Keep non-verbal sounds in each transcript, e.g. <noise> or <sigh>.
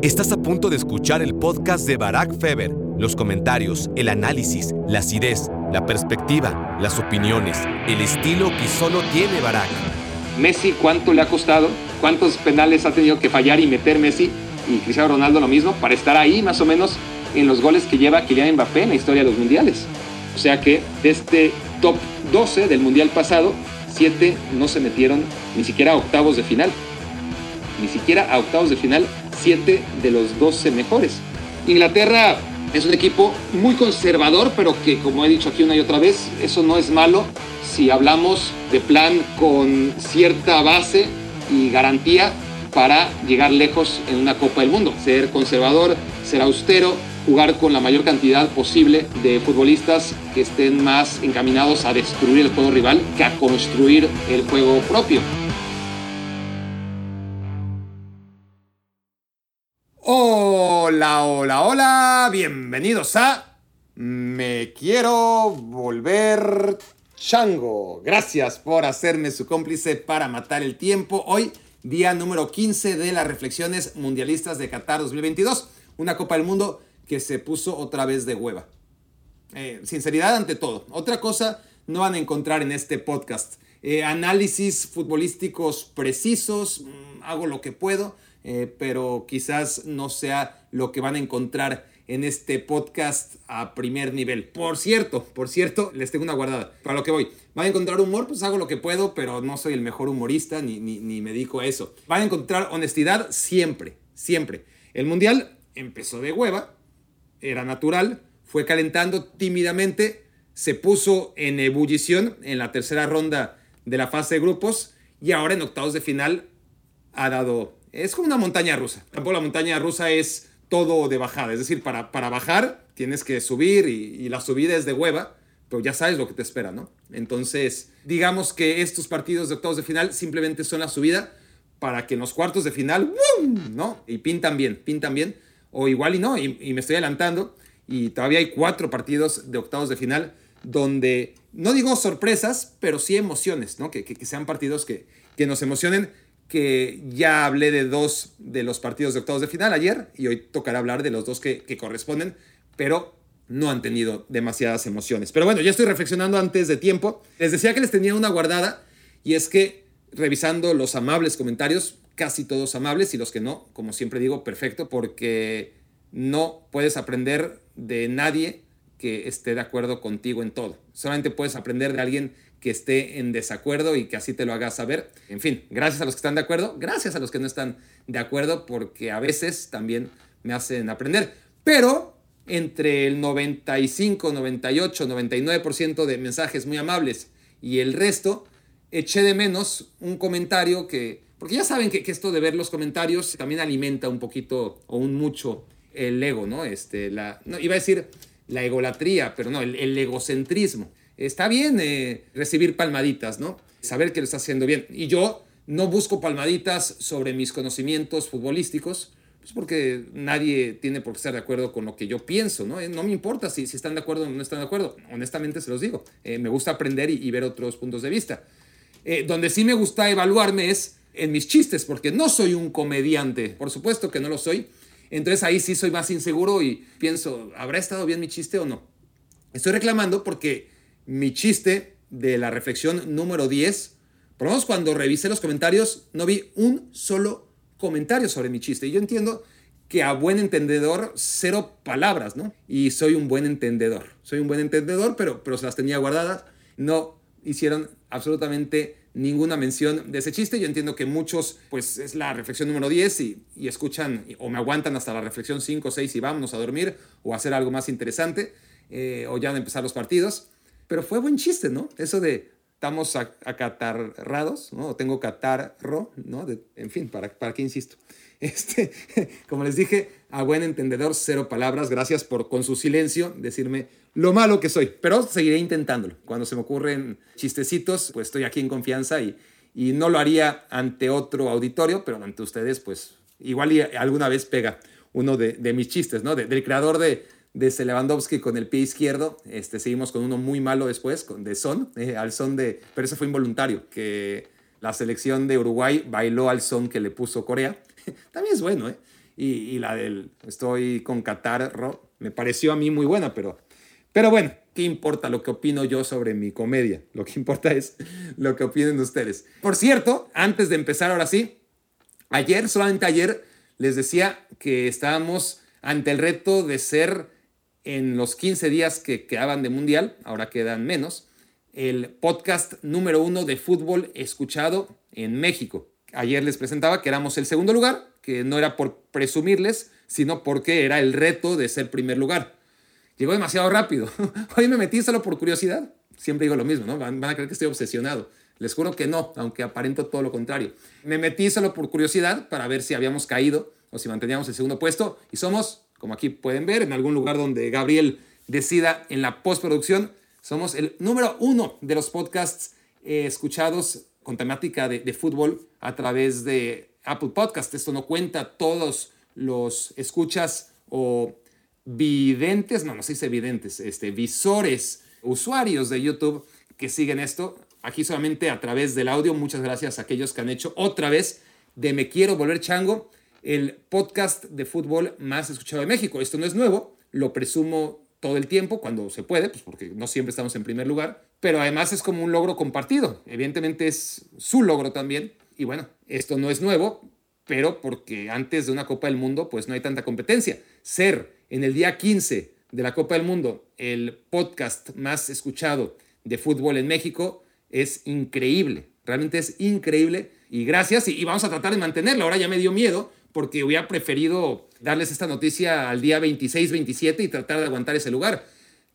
Estás a punto de escuchar el podcast de Barack Feber. Los comentarios, el análisis, la acidez, la perspectiva, las opiniones, el estilo que solo tiene Barack. Messi, ¿cuánto le ha costado? ¿Cuántos penales ha tenido que fallar y meter Messi? Y Cristiano Ronaldo lo mismo, para estar ahí más o menos en los goles que lleva Kylian Mbappé en la historia de los mundiales. O sea que de este top 12 del mundial pasado, 7 no se metieron ni siquiera a octavos de final. Ni siquiera a octavos de final, 7 de los 12 mejores. Inglaterra es un equipo muy conservador, pero que como he dicho aquí una y otra vez, eso no es malo si hablamos de plan con cierta base y garantía para llegar lejos en una Copa del Mundo. Ser conservador, ser austero, jugar con la mayor cantidad posible de futbolistas que estén más encaminados a destruir el juego rival que a construir el juego propio. Hola, hola, hola, bienvenidos a Me quiero volver chango. Gracias por hacerme su cómplice para matar el tiempo. Hoy, día número 15 de las reflexiones mundialistas de Qatar 2022. Una Copa del Mundo que se puso otra vez de hueva. Eh, sinceridad ante todo. Otra cosa no van a encontrar en este podcast. Eh, análisis futbolísticos precisos, mm, hago lo que puedo, eh, pero quizás no sea lo que van a encontrar en este podcast a primer nivel. Por cierto, por cierto, les tengo una guardada. Para lo que voy. Van a encontrar humor, pues hago lo que puedo, pero no soy el mejor humorista ni, ni, ni me dedico eso. Van a encontrar honestidad siempre, siempre. El mundial empezó de hueva, era natural, fue calentando tímidamente, se puso en ebullición en la tercera ronda de la fase de grupos y ahora en octavos de final ha dado... Es como una montaña rusa. Tampoco la montaña rusa es todo de bajada. Es decir, para, para bajar tienes que subir y, la subida es de hueva, pero ya sabes lo que te espera, ¿no? Entonces, digamos que estos partidos de octavos de final simplemente son la subida para que en los cuartos de final. ¿no? Y pintan bien, pintan bien o igual y no, y, me estoy adelantando, y todavía hay cuatro partidos de octavos de final donde, no digo sorpresas, pero sí emociones, ¿no? Que, que, sean partidos que, que nos emocionen, que ya hablé de dos de los partidos de octavos de final ayer, y hoy tocará hablar de los dos que, que corresponden, pero no han tenido demasiadas emociones. Pero bueno, ya estoy reflexionando antes de tiempo. Les decía que les tenía una guardada, y es que revisando los amables comentarios, casi todos amables y los que no, como siempre digo, perfecto, porque no puedes aprender de nadie que esté de acuerdo contigo en todo. Solamente puedes aprender de alguien que esté en desacuerdo y que así te lo haga saber. En fin, gracias a los que están de acuerdo, gracias a los que no están de acuerdo, porque a veces también me hacen aprender. Pero entre el 95, 98, 99% de mensajes muy amables y el resto, eché de menos un comentario que porque ya saben que, esto de ver los comentarios también alimenta un poquito o un mucho el ego, ¿no? Este, la, no, iba a decir la egolatría, pero no, el, egocentrismo. Está bien eh, recibir palmaditas, ¿no? Saber que lo está haciendo bien. Y yo no busco palmaditas sobre mis conocimientos futbolísticos, pues porque nadie tiene por qué estar de acuerdo con lo que yo pienso, ¿no? Eh, no me importa si, si están de acuerdo o no están de acuerdo. Honestamente se los digo. Eh, me gusta aprender y, y, ver otros puntos de vista. donde sí me gusta evaluarme es en mis chistes, porque no soy un comediante, por supuesto que no lo soy. Entonces ahí sí soy más inseguro y pienso, ¿habrá estado bien mi chiste o no? Estoy reclamando porque mi chiste de la reflexión número 10, por lo menos cuando revisé los comentarios, no vi un solo comentario sobre mi chiste. Y yo entiendo que a buen entendedor, cero palabras, ¿no? Y soy un buen entendedor. Soy un buen entendedor, pero, pero se las tenía guardadas. No hicieron absolutamente ninguna mención de ese chiste. Yo entiendo que muchos, pues es la reflexión número 10 y, escuchan o me aguantan hasta la reflexión 5 o 6 y vámonos a dormir o a hacer algo más interesante eh, o ya de empezar los partidos. Pero fue buen chiste, ¿no? Eso de estamos acatarrados, ¿no? O tengo catarro, ¿no? en fin, ¿para, ¿para qué insisto? <laughs> Este, como les dije, a buen entendedor, cero palabras. Gracias por con su silencio decirme lo malo que soy, pero seguiré intentándolo. Cuando se me ocurren chistecitos, pues estoy aquí en confianza y, y no lo haría ante otro auditorio, pero ante ustedes, pues igual alguna vez pega uno de, de mis chistes, ¿no? del creador de, de Lewandowski con el pie izquierdo. Este, seguimos con uno muy malo después, con, de son, eh, al son de... Pero eso fue involuntario, que la selección de Uruguay bailó al son que le puso Corea. <laughs> También es bueno, ¿eh? y, la del estoy con Qatar, me pareció a mí muy buena, pero, pero bueno, ¿qué importa lo que opino yo sobre mi comedia? Lo que importa es lo que opinen ustedes. Por cierto, antes de empezar ahora sí, ayer, solamente ayer, les decía que estábamos ante el reto de ser en los 15 días que quedaban de mundial, ahora quedan menos, el podcast número uno de fútbol escuchado en México. Ayer les presentaba que éramos el segundo lugar, que no era por presumirles, sino porque era el reto de ser primer lugar. Llegó demasiado rápido. <laughs> Hoy me metí solo por curiosidad. Siempre digo lo mismo, ¿no? Van, a creer que estoy obsesionado. Les juro que no, aunque aparento todo lo contrario. Me metí solo por curiosidad para ver si habíamos caído o si manteníamos el segundo puesto. Y somos, como aquí pueden ver, en algún lugar donde Gabriel decida en la postproducción, somos el número uno de los podcasts eh, escuchados con temática de, fútbol a través de Apple Podcast. Esto no cuenta todos los escuchas o videntes, no, no se dice videntes, este, visores, usuarios de YouTube que siguen esto. Aquí solamente a través del audio. Muchas gracias a aquellos que han hecho otra vez de Me Quiero Volver Chango, el podcast de fútbol más escuchado de México. Esto no es nuevo, lo presumo todo el tiempo, cuando se puede, pues porque no siempre estamos en primer lugar, pero además es como un logro compartido. Evidentemente es su logro también y bueno, esto no es nuevo, pero porque antes de una Copa del Mundo, pues no hay tanta competencia. Ser en el día 15 de la Copa del Mundo el podcast más escuchado de fútbol en México es increíble. Realmente es increíble. Y gracias. Y, vamos a tratar de mantenerlo. Ahora ya me dio miedo porque hubiera preferido darles esta noticia al día 26, 27 y tratar de aguantar ese lugar.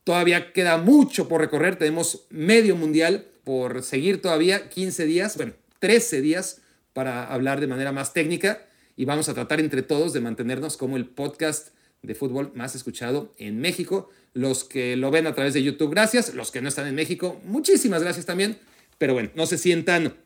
Todavía queda mucho por recorrer. Tenemos medio mundial por seguir todavía 15 días. Bueno, 13 días para hablar de manera más técnica y vamos a tratar entre todos de mantenernos como el podcast de fútbol más escuchado en México. Los que lo ven a través de YouTube, gracias. Los que no están en México, muchísimas gracias también. Pero bueno, no se sientan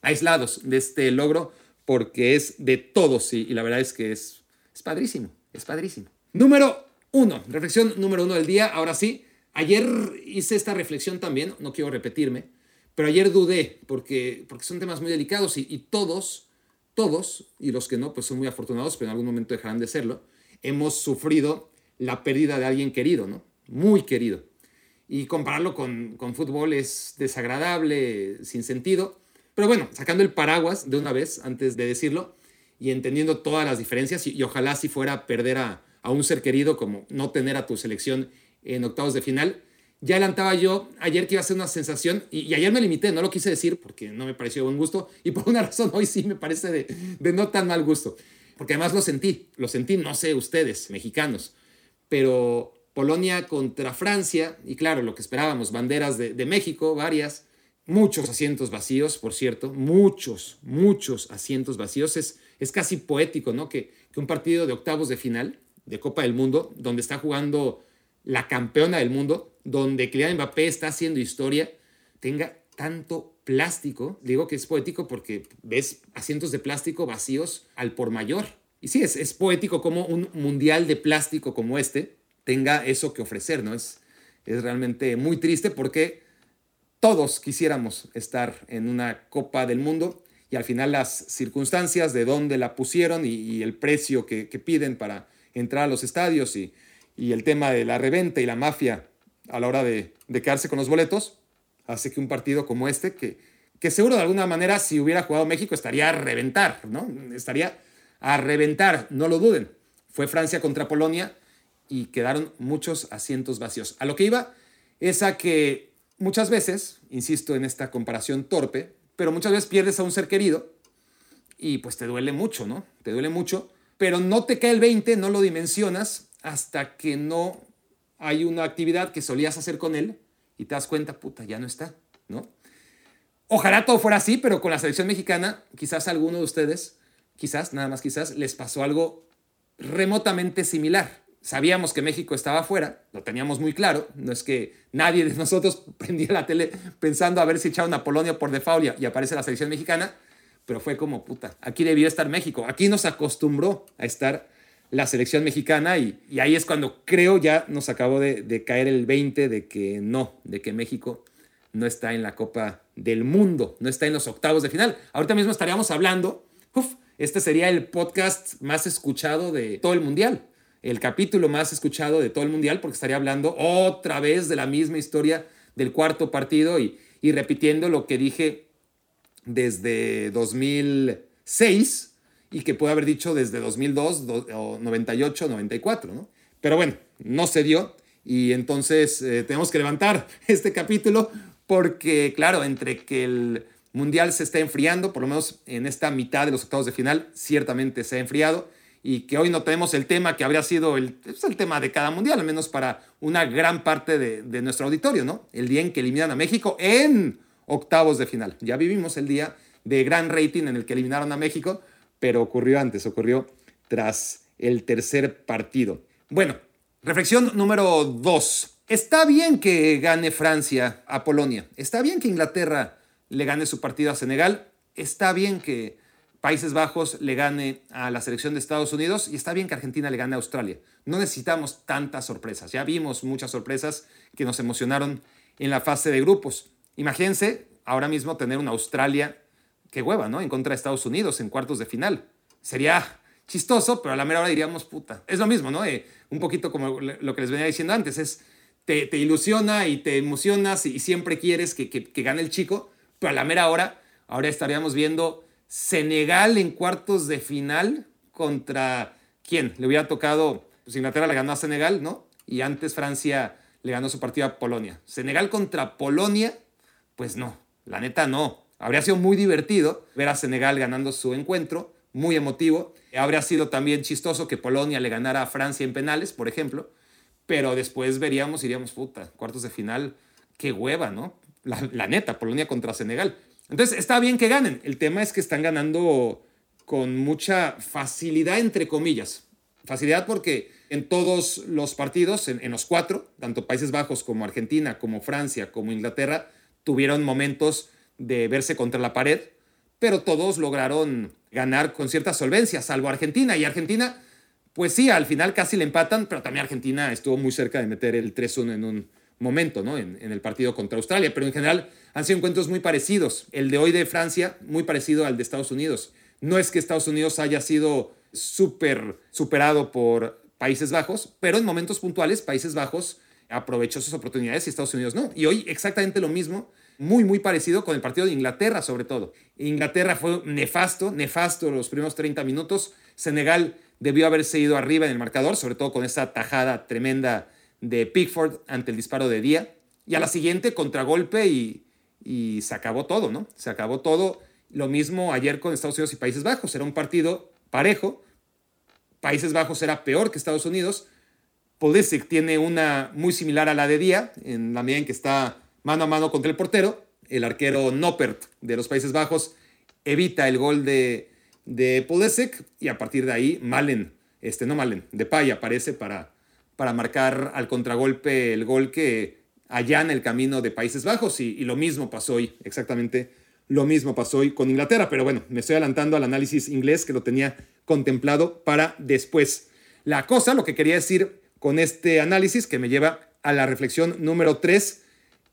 aislados de este logro porque es de todos y, y la verdad es que es, es padrísimo, es padrísimo. Número uno, reflexión número uno del día. Ahora sí, ayer hice esta reflexión también, no quiero repetirme pero ayer dudé porque, porque son temas muy delicados y, todos, todos, y los que no, pues son muy afortunados, pero en algún momento dejarán de serlo, hemos sufrido la pérdida de alguien querido, ¿no? Muy querido. Y compararlo con, con fútbol es desagradable, sin sentido. Pero bueno, sacando el paraguas de una vez antes de decirlo y entendiendo todas las diferencias, y, ojalá si fuera perder a, a un ser querido como no tener a tu selección en octavos de final, ya adelantaba yo ayer que iba a ser una sensación, y, ayer me limité, no lo quise decir porque no me pareció de buen gusto, y por una <laughs> razón hoy sí me parece de, de no tan mal gusto, porque además lo sentí, lo sentí, no sé ustedes, mexicanos, pero Polonia contra Francia, y claro, lo que esperábamos, banderas de, de México, varias, muchos asientos vacíos, por cierto, muchos, muchos asientos vacíos, es, es casi poético, ¿no? Que, que un partido de octavos de final de Copa del Mundo, donde está jugando la campeona del mundo, donde Kylian Mbappé está haciendo historia, tenga tanto plástico. Digo que es poético porque ves asientos de plástico vacíos al por mayor. Y sí, es, es poético como un mundial de plástico como este tenga eso que ofrecer, ¿no? Es, es realmente muy triste porque todos quisiéramos estar en una Copa del Mundo y al final las circunstancias de dónde la pusieron y, el precio que, que, piden para entrar a los estadios y, y el tema de la reventa y la mafia a la hora de, quedarse con los boletos, hace que un partido como este, que, que seguro de alguna manera si hubiera jugado México estaría a reventar, ¿no? Estaría a reventar, no lo duden. Fue Francia contra Polonia y quedaron muchos asientos vacíos. A lo que iba es a que muchas veces, insisto en esta comparación torpe, pero muchas veces pierdes a un ser querido y pues te duele mucho, ¿no? Te duele mucho, pero no te cae el 20, no lo dimensionas hasta que no hay una actividad que solías hacer con él y te das cuenta, puta, ya no está, ¿no? Ojalá todo fuera así, pero con la selección mexicana, quizás alguno de ustedes, quizás, nada más quizás, les pasó algo remotamente similar. Sabíamos que México estaba afuera, lo teníamos muy claro, no es que nadie de nosotros <laughs> prendía la tele pensando a ver si echaban a Polonia por default y aparece la selección mexicana, pero fue como, puta, aquí debió estar México, aquí nos acostumbró a estar la selección mexicana y, ahí es cuando creo ya nos acabó de, caer el 20 de que no, de que México no está en la Copa del Mundo, no está en los octavos de final. Ahorita mismo estaríamos hablando, uf, Este sería el podcast más escuchado de todo el mundial, el capítulo más escuchado de todo el mundial, porque estaría hablando otra vez de la misma historia del cuarto partido y, y repitiendo lo que dije desde 2006 y que puedo haber dicho desde 2002 o 98, 94, ¿no? Pero bueno, no se dio y entonces eh, tenemos que levantar <laughs> este capítulo porque, claro, entre que el Mundial se está enfriando, por lo menos en esta mitad de los octavos de final, ciertamente se ha enfriado y que hoy no tenemos el tema que habría sido el, pues, el tema de cada mundial, al menos para una gran parte de, de, nuestro auditorio, ¿no? El día en que eliminan a México en octavos de final. Ya vivimos el día de gran rating en el que eliminaron a México, pero ocurrió antes, ocurrió tras el tercer partido. Bueno, reflexión número dos. Está bien que gane Francia a Polonia, está bien que Inglaterra le gane su partido a Senegal, está bien que Países Bajos le gane a la selección de Estados Unidos y está bien que Argentina le gane a Australia. No necesitamos tantas sorpresas, ya vimos muchas sorpresas que nos emocionaron en la fase de grupos. Imagínense ahora mismo tener una Australia qué hueva, ¿no? En contra de Estados Unidos en cuartos de final. Sería chistoso, pero a la mera hora diríamos, puta. Es lo mismo, ¿no? Eh, un poquito como lo que les venía diciendo antes, es, te, te ilusiona y te emocionas y, siempre quieres que, que, gane el chico, pero a la mera hora, ahora estaríamos viendo Senegal en cuartos de final contra quién? Le hubiera tocado, pues Inglaterra le ganó a Senegal, ¿no? Y antes Francia le ganó su partido a Polonia. Senegal contra Polonia, pues no, la neta no. Habría sido muy divertido ver a Senegal ganando su encuentro, muy emotivo. Habría sido también chistoso que Polonia le ganara a Francia en penales, por ejemplo. Pero después veríamos, iríamos, puta, cuartos de final, qué hueva, ¿no? La, neta, Polonia contra Senegal. Entonces, está bien que ganen. El tema es que están ganando con mucha facilidad, entre comillas. Facilidad porque en todos los partidos, en, los cuatro, tanto Países Bajos como Argentina, como Francia, como Inglaterra, tuvieron momentos de verse contra la pared, pero todos lograron ganar con cierta solvencia, salvo Argentina. Y Argentina, pues sí, al final casi le empatan, pero también Argentina estuvo muy cerca de meter el 3-1 en un momento, ¿no? En, el partido contra Australia. Pero en general han sido encuentros muy parecidos. El de hoy de Francia, muy parecido al de Estados Unidos. No es que Estados Unidos haya sido súper superado por Países Bajos, pero en momentos puntuales Países Bajos aprovechó sus oportunidades y Estados Unidos no. Y hoy exactamente lo mismo muy, muy parecido con el partido de Inglaterra, sobre todo. Inglaterra fue nefasto, nefasto los primeros 30 minutos. Senegal debió haberse ido arriba en el marcador, sobre todo con esa tajada tremenda de Pickford ante el disparo de Día. Y a la siguiente, contragolpe y, y se acabó todo, ¿no? Se acabó todo. Lo mismo ayer con Estados Unidos y Países Bajos. Era un partido parejo. Países Bajos era peor que Estados Unidos. Pulisic tiene una muy similar a la de Día, en la medida en que está mano a mano contra el portero. El arquero Noppert de los Países Bajos evita el gol de, de y a partir de ahí Malen, este no Malen, Depay aparece para, para marcar al contragolpe el gol que allana el camino de Países Bajos y, y lo mismo pasó hoy, exactamente lo mismo pasó hoy con Inglaterra, pero bueno, me estoy adelantando al análisis inglés que lo tenía contemplado para después. La cosa, lo que quería decir con este análisis que me lleva a la reflexión número 3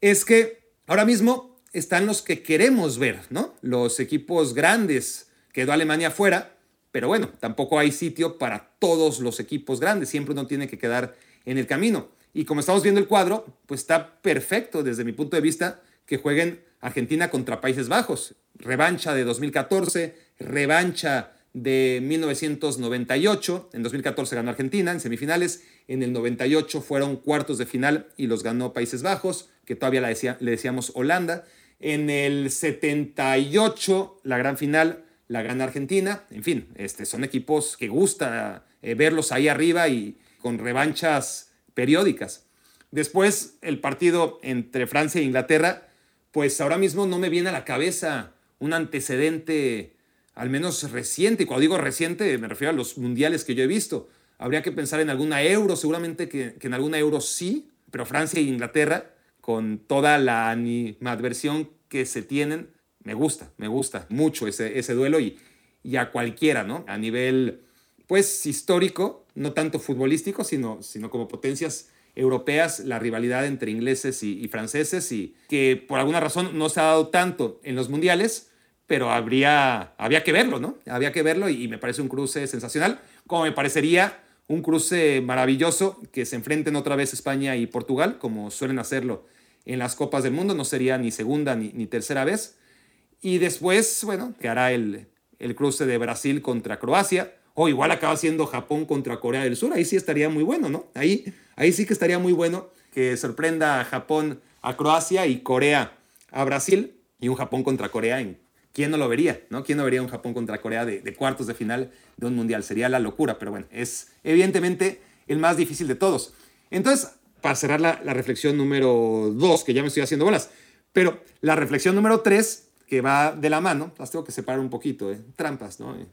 es que ahora mismo están los que queremos ver, ¿no? Los equipos grandes. Quedó Alemania fuera, pero bueno, tampoco hay sitio para todos los equipos grandes. Siempre uno tiene que quedar en el camino. Y como estamos viendo el cuadro, pues está perfecto desde mi punto de vista que jueguen Argentina contra Países Bajos. Revancha de 2014, revancha de 1998. En 2014 ganó Argentina en semifinales. En el 98 fueron cuartos de final y los ganó Países Bajos que todavía le decíamos Holanda. En el 78, la gran final la gana Argentina. En fin, este, son equipos que gusta eh, verlos ahí arriba y con revanchas periódicas. Después, el partido entre Francia e Inglaterra, pues ahora mismo no me viene a la cabeza un antecedente, al menos reciente. Y cuando digo reciente, me refiero a los mundiales que yo he visto. Habría que pensar en alguna euro, seguramente que, en alguna euro sí, pero Francia e Inglaterra con toda la animadversión que se tienen, me gusta, me gusta mucho ese, duelo y a cualquiera, ¿no? A nivel, pues, histórico, no tanto futbolístico, sino, sino como potencias europeas, la rivalidad entre ingleses y, franceses y que por alguna razón no se ha dado tanto en los mundiales, pero habría, había que verlo, ¿no? Había que verlo y, me parece un cruce sensacional, como me parecería un cruce maravilloso que se enfrenten otra vez España y Portugal, como suelen hacerlo en las Copas del Mundo, no sería ni segunda ni, ni tercera vez. Y después, bueno, que hará el, el cruce de Brasil contra Croacia, o igual acaba siendo Japón contra Corea del Sur, ahí sí estaría muy bueno, ¿no? Ahí, ahí sí que estaría muy bueno que sorprenda a Japón a Croacia y Corea a Brasil y un Japón contra Corea en ¿quién no lo vería? ¿no? ¿Quién no vería un Japón contra Corea de, cuartos de final de un mundial? Sería la locura, pero bueno, es evidentemente el más difícil de todos. Entonces, para cerrar la, reflexión número dos, que ya me estoy haciendo bolas, pero la reflexión número tres, que va de la mano, las tengo que separar un poquito, ¿eh? trampas, ¿no? Eh,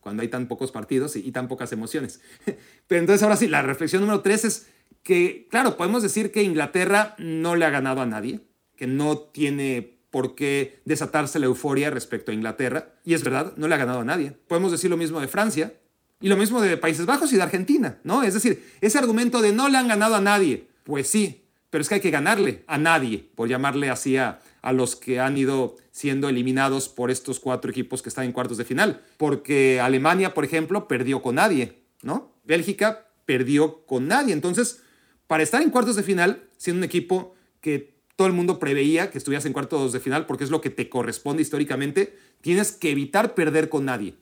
cuando hay tan pocos partidos y, y tan pocas emociones. <laughs> pero entonces, ahora sí, la reflexión número tres es que, claro, podemos decir que Inglaterra no le ha ganado a nadie, que no tiene por qué desatarse la euforia respecto a Inglaterra. Y es verdad, no le ha ganado a nadie. Podemos decir lo mismo de Francia y lo mismo de Países Bajos y de Argentina, ¿no? Es decir, ese argumento de no le han ganado a nadie, pues sí, pero es que hay que ganarle a nadie, por llamarle así a, a los que han ido siendo eliminados por estos cuatro equipos que están en cuartos de final. Porque Alemania, por ejemplo, perdió con nadie, ¿no? Bélgica perdió con nadie. Entonces, para estar en cuartos de final, siendo un equipo que todo el mundo preveía que estuvieras en cuartos de final porque es lo que te corresponde históricamente, tienes que evitar perder con nadie.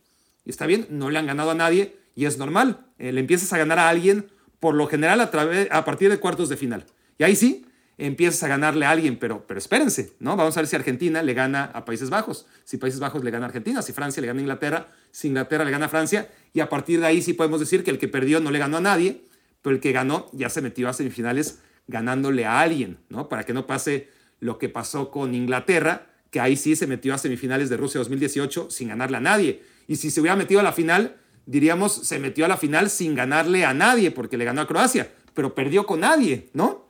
Y está bien, no le han ganado a nadie y es normal. Eh, le empiezas a ganar a alguien por lo general a, a partir de cuartos de final. Y ahí sí, empiezas a ganarle a alguien, pero, pero espérense, ¿no? Vamos a ver si Argentina le gana a Países Bajos, si Países Bajos le gana a Argentina, si Francia le gana a Inglaterra, si Inglaterra le gana a Francia, y a partir de ahí sí podemos decir que el que perdió no le ganó a nadie, pero el que ganó ya se metió a semifinales ganándole a alguien, ¿no? Para que no pase lo que pasó con Inglaterra, que ahí sí se metió a semifinales de Rusia 2018 sin ganarle a nadie. Y si se hubiera metido a la final, diríamos, se metió a la final sin ganarle a nadie, porque le ganó a Croacia, pero perdió con nadie, ¿no?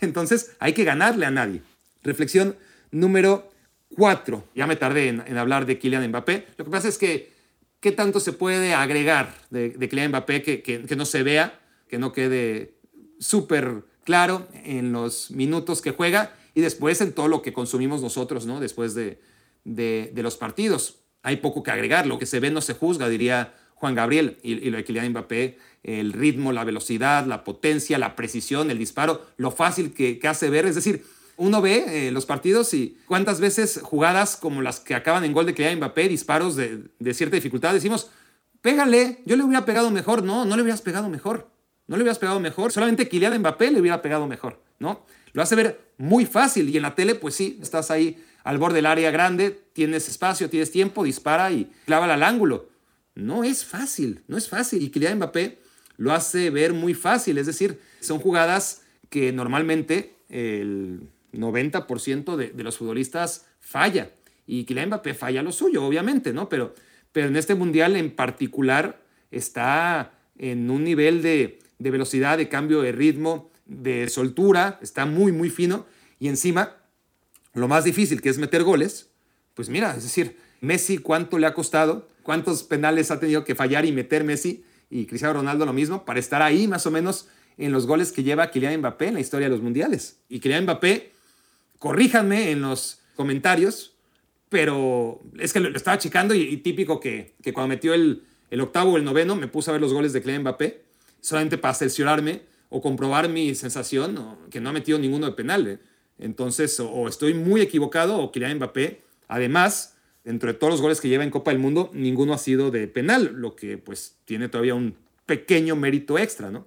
Entonces hay que ganarle a nadie. Reflexión número cuatro. Ya me tardé en, hablar de Kylian Mbappé. Lo que pasa es que, ¿qué tanto se puede agregar de, Kylian Mbappé que, que no se vea, que no quede súper claro en los minutos que juega y después en todo lo que consumimos nosotros, ¿no? Después de, de, los partidos. Hay poco que agregar, lo que se ve no se juzga, diría Juan Gabriel, y, lo de Kylian Mbappé, el ritmo, la velocidad, la potencia, la precisión, el disparo, lo fácil que, hace ver, es decir, uno ve eh, los partidos y cuántas veces jugadas como las que acaban en gol de Kylian Mbappé, disparos de, de cierta dificultad, decimos, pégale, yo le hubiera pegado mejor, no, no le hubieras pegado mejor. No le hubieras pegado mejor. Solamente Kylian Mbappé le hubiera pegado mejor, ¿no? Lo hace ver muy fácil y en la tele, pues sí, estás ahí al borde del área grande, tienes espacio, tienes tiempo, dispara y clava al ángulo. No es fácil, no es fácil. Y Kylian Mbappé lo hace ver muy fácil. Es decir, son jugadas que normalmente el 90% de, de, los futbolistas falla. Y Kylian Mbappé falla lo suyo, obviamente, ¿no? Pero, pero en este mundial en particular está en un nivel de, de velocidad, de cambio de ritmo, de soltura, está muy, muy fino. Y encima, lo más difícil, que es meter goles, pues mira, es decir, Messi, ¿cuánto le ha costado? ¿Cuántos penales ha tenido que fallar y meter Messi? Y Cristiano Ronaldo lo mismo, para estar ahí más o menos en los goles que lleva Kylian Mbappé en la historia de los mundiales. Y Kylian Mbappé, corríjanme en los comentarios, pero es que lo, estaba checando y, típico que, que, cuando metió el, el octavo o el noveno me puse a ver los goles de Kylian Mbappé solamente para cerciorarme o comprobar mi sensación que no ha metido ninguno de penal. ¿eh? Entonces, o, estoy muy equivocado o Kylian Mbappé, además, dentro de todos los goles que lleva en Copa del Mundo, ninguno ha sido de penal, lo que pues tiene todavía un pequeño mérito extra, ¿no?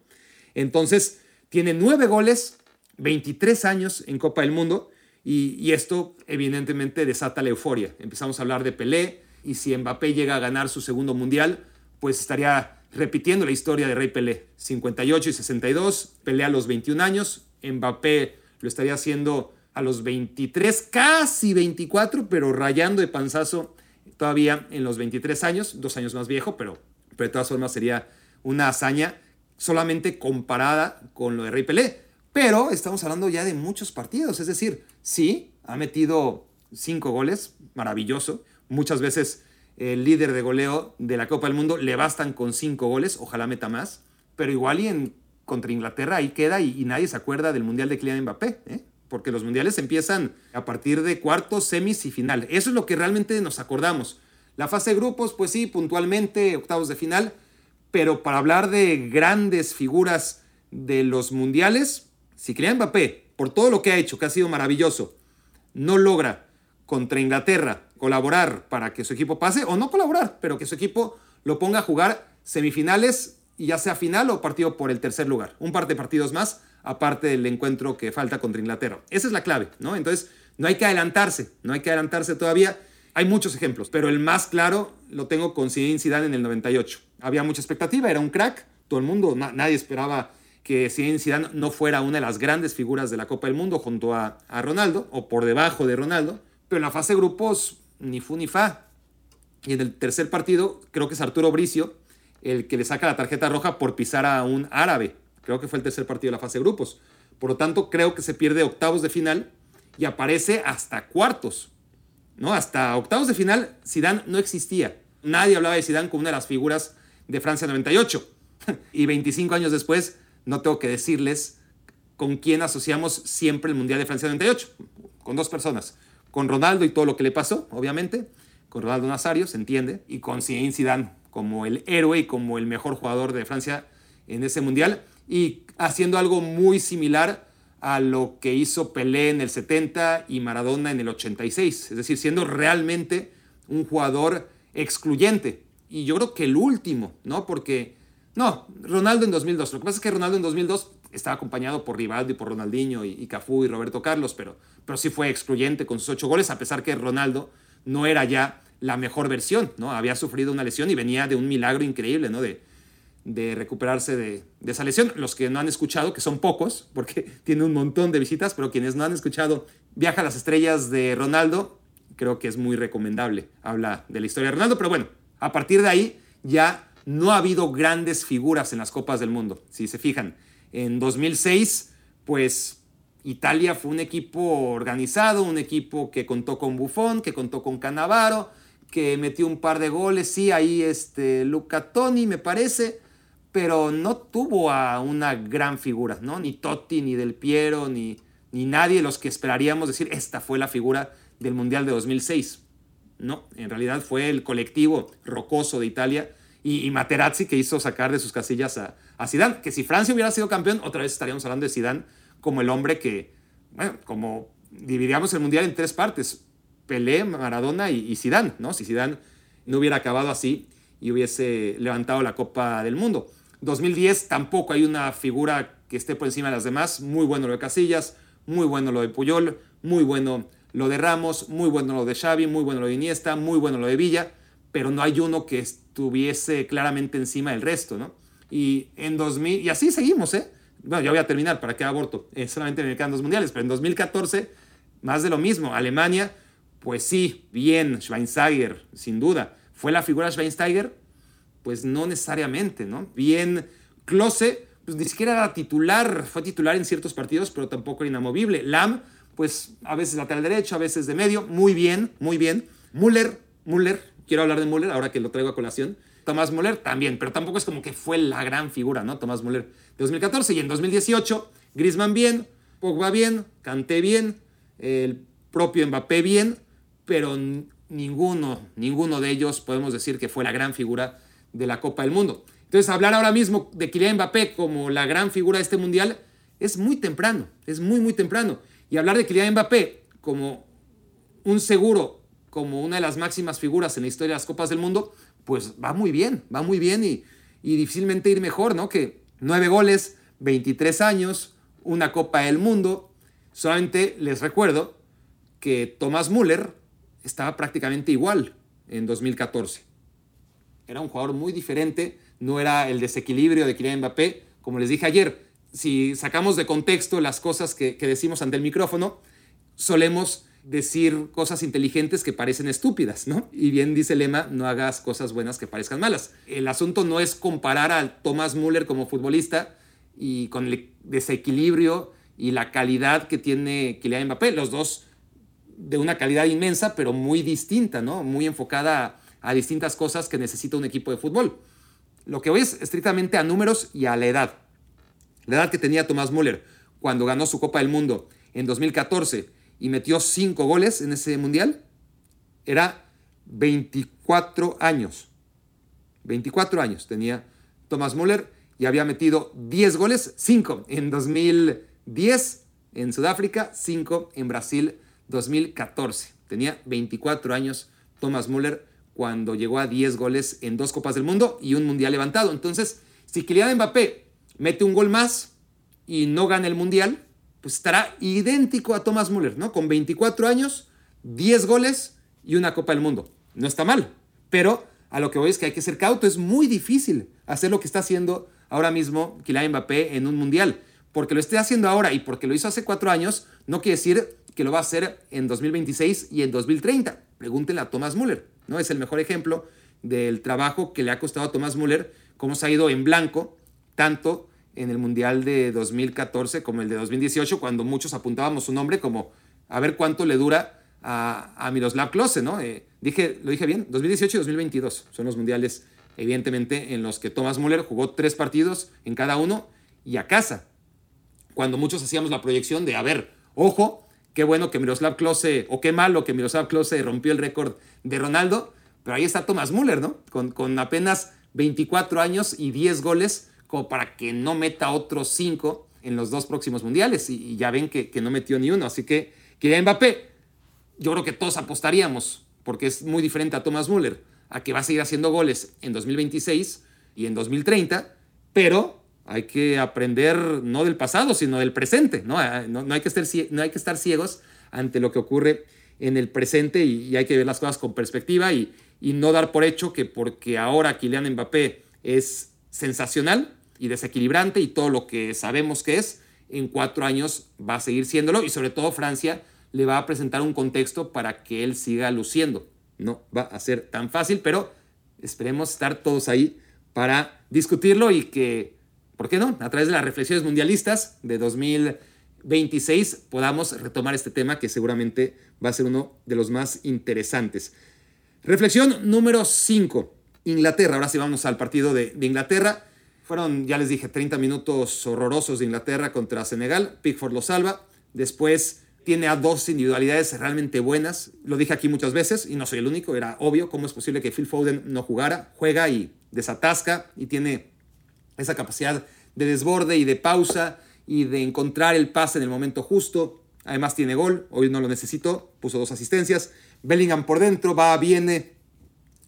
Entonces, tiene nueve goles, 23 años en Copa del Mundo, y, y, esto evidentemente desata la euforia. Empezamos a hablar de Pelé, y si Mbappé llega a ganar su segundo mundial, pues estaría repitiendo la historia de Rey Pelé. 58 y 62, Pelé a los 21 años, Mbappé lo estaría haciendo a los 23, casi 24, pero rayando de panzazo todavía en los 23 años, dos años más viejo, pero, pero de todas formas sería una hazaña solamente comparada con lo de Rey Pelé. Pero estamos hablando ya de muchos partidos, es decir, sí, ha metido cinco goles, maravilloso, muchas veces el líder de goleo de la Copa del Mundo, le bastan con cinco goles, ojalá meta más, pero igual y en contra Inglaterra ahí queda y, nadie se acuerda del Mundial de Kylian Mbappé, ¿eh? Porque los mundiales empiezan a partir de cuartos, semis y final. Eso es lo que realmente nos acordamos. La fase de grupos, pues sí, puntualmente, octavos de final, pero para hablar de grandes figuras de los mundiales, si Kylian Mbappé, por todo lo que ha hecho, que ha sido maravilloso, no logra contra Inglaterra colaborar para que su equipo pase, o no colaborar, pero que su equipo lo ponga a jugar semifinales ya sea final o partido por el tercer lugar. Un par de partidos más, aparte del encuentro que falta contra Inglaterra. Esa es la clave, ¿no? Entonces, no hay que adelantarse, no hay que adelantarse todavía. Hay muchos ejemplos, pero el más claro lo tengo con Zinedine Zidane en el 98. Había mucha expectativa, era un crack, todo el mundo, nadie esperaba que Zinedine Zidane no fuera una de las grandes figuras de la Copa del Mundo junto a, Ronaldo o por debajo de Ronaldo, pero en la fase de grupos ni fu ni fa. Y en el tercer partido creo que es Arturo Bricio el que le saca la tarjeta roja por pisar a un árabe. Creo que fue el tercer partido de la fase de grupos. Por lo tanto, creo que se pierde octavos de final y aparece hasta cuartos. ¿no? Hasta octavos de final, Zidane no existía. Nadie hablaba de Zidane como una de las figuras de Francia 98. y 25 <laughs> años después, no tengo que decirles con quién asociamos siempre el Mundial de Francia 98. Con dos personas. Con Ronaldo y todo lo que le pasó, obviamente. Con Ronaldo Nazario, se entiende. Y con Zinedine Zidane como el héroe y como el mejor jugador de Francia en ese Mundial. Y haciendo algo muy similar a lo que hizo Pelé en el 70 y Maradona en el 86. Es decir, siendo realmente un jugador excluyente. Y yo creo que el último, ¿no? Porque, no, Ronaldo en 2002. Lo que pasa es que Ronaldo en 2002 estaba acompañado por Rivaldo y por Ronaldinho y, Cafú y Roberto Carlos, pero, pero sí fue excluyente con sus ocho goles, a pesar que Ronaldo no era ya la mejor versión, ¿no? Había sufrido una lesión y venía de un milagro increíble, ¿no? De, de recuperarse de, esa lesión. Los que no han escuchado, que son pocos, porque <laughs> tiene un montón de visitas, pero quienes no han escuchado Viaja a las Estrellas de Ronaldo, creo que es muy recomendable. Habla de la historia de Ronaldo, pero bueno, a partir de ahí ya no ha habido grandes figuras en las Copas del Mundo. Si se fijan, en 2006, pues Italia fue un equipo organizado, un equipo que contó con Buffon, que contó con Cannavaro, que metió un par de goles, sí, ahí este Luca Toni me parece, pero no tuvo a una gran figura, ¿no? Ni Totti, ni Del Piero, ni, ni nadie de los que esperaríamos decir, esta fue la figura del Mundial de 2006. No, en realidad fue el colectivo rocoso de Italia y, Materazzi que hizo sacar de sus casillas a, a Zidane, que si Francia hubiera sido campeón, otra vez estaríamos hablando de Zidane como el hombre que, bueno, como dividiríamos el Mundial en tres partes, Pelé, Maradona y, y Zidane, ¿no? Si Zidane no hubiera acabado así y hubiese levantado la Copa del Mundo. 2010 tampoco hay una figura que esté por encima de las demás. Muy bueno lo de Casillas, muy bueno lo de Puyol, muy bueno lo de Ramos, muy bueno lo de Xavi, muy bueno lo de Iniesta, muy bueno lo de Villa, pero no hay uno que estuviese claramente encima del resto, ¿no? Y en 2000, y así seguimos, ¿eh? Bueno, ya voy a terminar, ¿para qué aborto? Eh, solamente me quedan dos mundiales, pero en 2014, más de lo mismo. Alemania, pues sí, bien, Schweinsteiger, sin duda. ¿Fue la figura Schweinsteiger? Pues no necesariamente, ¿no? Bien, Klose, pues ni siquiera era titular, fue titular en ciertos partidos, pero tampoco era inamovible. Lam, pues a veces lateral derecho, a veveces de medio, muy bien, muy bien. Müller, Müller, quiero hablar de Müller ahora que lo traigo a colación. Tomás Müller también, pero tampoco es como que fue la gran figura, ¿no? Tomás Müller de 2014 y en 2018, Griezmann bien, Pogba bien, Kanté bien, el propio Mbappé bien, pero ninguno, ninguno de ellos podemos decir que fue la gran figura de la Copa del Mundo. Entonces, hablar ahora mismo de Kylian Mbappé como la gran figura de este mundial es muy temprano, es muy, muy temprano. Y hablar de Kylian Mbappé como un seguro, como una de las máximas figuras en la historia de las Copas del Mundo, pues va muy bien, va muy bien y, difícilmente ir mejor, ¿no? Que nueve goles, 23 años, una Copa del Mundo. Solamente les recuerdo que Thomas Müller estaba prácticamente igual en 2014. Era un jugador muy diferente, no era el desequilibrio de Kylian Mbappé. Como les dije ayer, si sacamos de contexto las cosas que, decimos ante el micrófono, solemos decir cosas inteligentes que parecen estúpidas, ¿no? Y bien dice el lema, no hagas cosas buenas que parezcan malas. El asunto no es comparar a Thomas Müller como futbolista y con el desequilibrio y la calidad que tiene Kylian Mbappé. Los dos de una calidad inmensa, pero muy distinta, ¿no? Muy enfocada a, distintas cosas que necesita un equipo de fútbol. Lo que voy es estrictamente a números y a la edad. La edad que tenía Thomas Müller cuando ganó su Copa del Mundo en 2014 y metió 5 goles en ese mundial, era 24 años. 24 años tenía Thomas Müller y había metido 10 goles, 5 en 2010 en Sudáfrica, 5 en Brasil 2014. Tenía 24 años Thomas Müller cuando llegó a 10 goles en dos Copas del Mundo y un Mundial levantado. Entonces, si Kylian Mbappé mete un gol más y no gana el Mundial, pues estará idéntico a Thomas Müller, ¿no? Con 24 años, 10 goles y una Copa del Mundo. No está mal, pero a lo que voy es que hay que ser cauto. Es muy difícil hacer lo que está haciendo ahora mismo Kylian Mbappé en un Mundial. Porque lo esté haciendo ahora y porque lo hizo hace cuatro años, no quiere decir que lo va a hacer en 2026 y en 2030. Pregúntenle a Thomas Müller, ¿no? Es el mejor ejemplo del trabajo que le ha costado a Thomas Müller, cómo se ha ido en blanco, tanto en el Mundial de 2014 como el de 2018, cuando muchos apuntábamos su nombre como a ver cuánto le dura a, Miroslav Klose, ¿no? Eh, dije, lo dije bien, 2018 y 2022 son los mundiales, evidentemente, en los que Thomas Müller jugó tres partidos en cada uno y a casa. Cuando muchos hacíamos la proyección de, a ver, ojo, qué bueno que Miroslav Klose, o qué malo que Miroslav Klose rompió el récord de Ronaldo, pero ahí está Thomas Müller, ¿no? Con, con apenas 24 años y 10 goles, como para que no meta otros 5 en los dos próximos mundiales. Y, ya ven que, que, no metió ni uno. Así que, que Mbappé, yo creo que todos apostaríamos, porque es muy diferente a Thomas Müller, a que va a seguir haciendo goles en 2026 y en 2030, pero hay que aprender no del pasado, sino del presente, ¿no? Ah, no, hay, que estar, no hay que estar ciegos ante lo que ocurre en el presente y, hay que ver las cosas con perspectiva y, y, no dar por hecho que porque ahora Kylian Mbappé es sensacional y desequilibrante y todo lo que sabemos que es, en cuatro años va a seguir siéndolo y sobre todo Francia le va a presentar un contexto para que él siga luciendo. No va a ser tan fácil, pero esperemos estar todos ahí para discutirlo y que, ¿por qué no? A través de las reflexiones mundialistas de 2026 podamos retomar este tema que seguramente va a ser uno de los más interesantes. Reflexión número 5. Inglaterra. Ahora sí vamos al partido de, de Inglaterra. Fueron, ya les dije, 30 minutos horrorosos de Inglaterra contra Senegal. Pickford lo salva. Después tiene a dos individualidades realmente buenas. Lo dije aquí muchas veces y no soy el único. Era obvio cómo es posible que Phil Foden no jugara. Juega y desatasca y tiene esa capacidad de desborde y de pausa y de encontrar el pase en el momento justo. Además tiene gol, hoy no lo necesitó, puso dos asistencias. Bellingham por dentro, va, viene,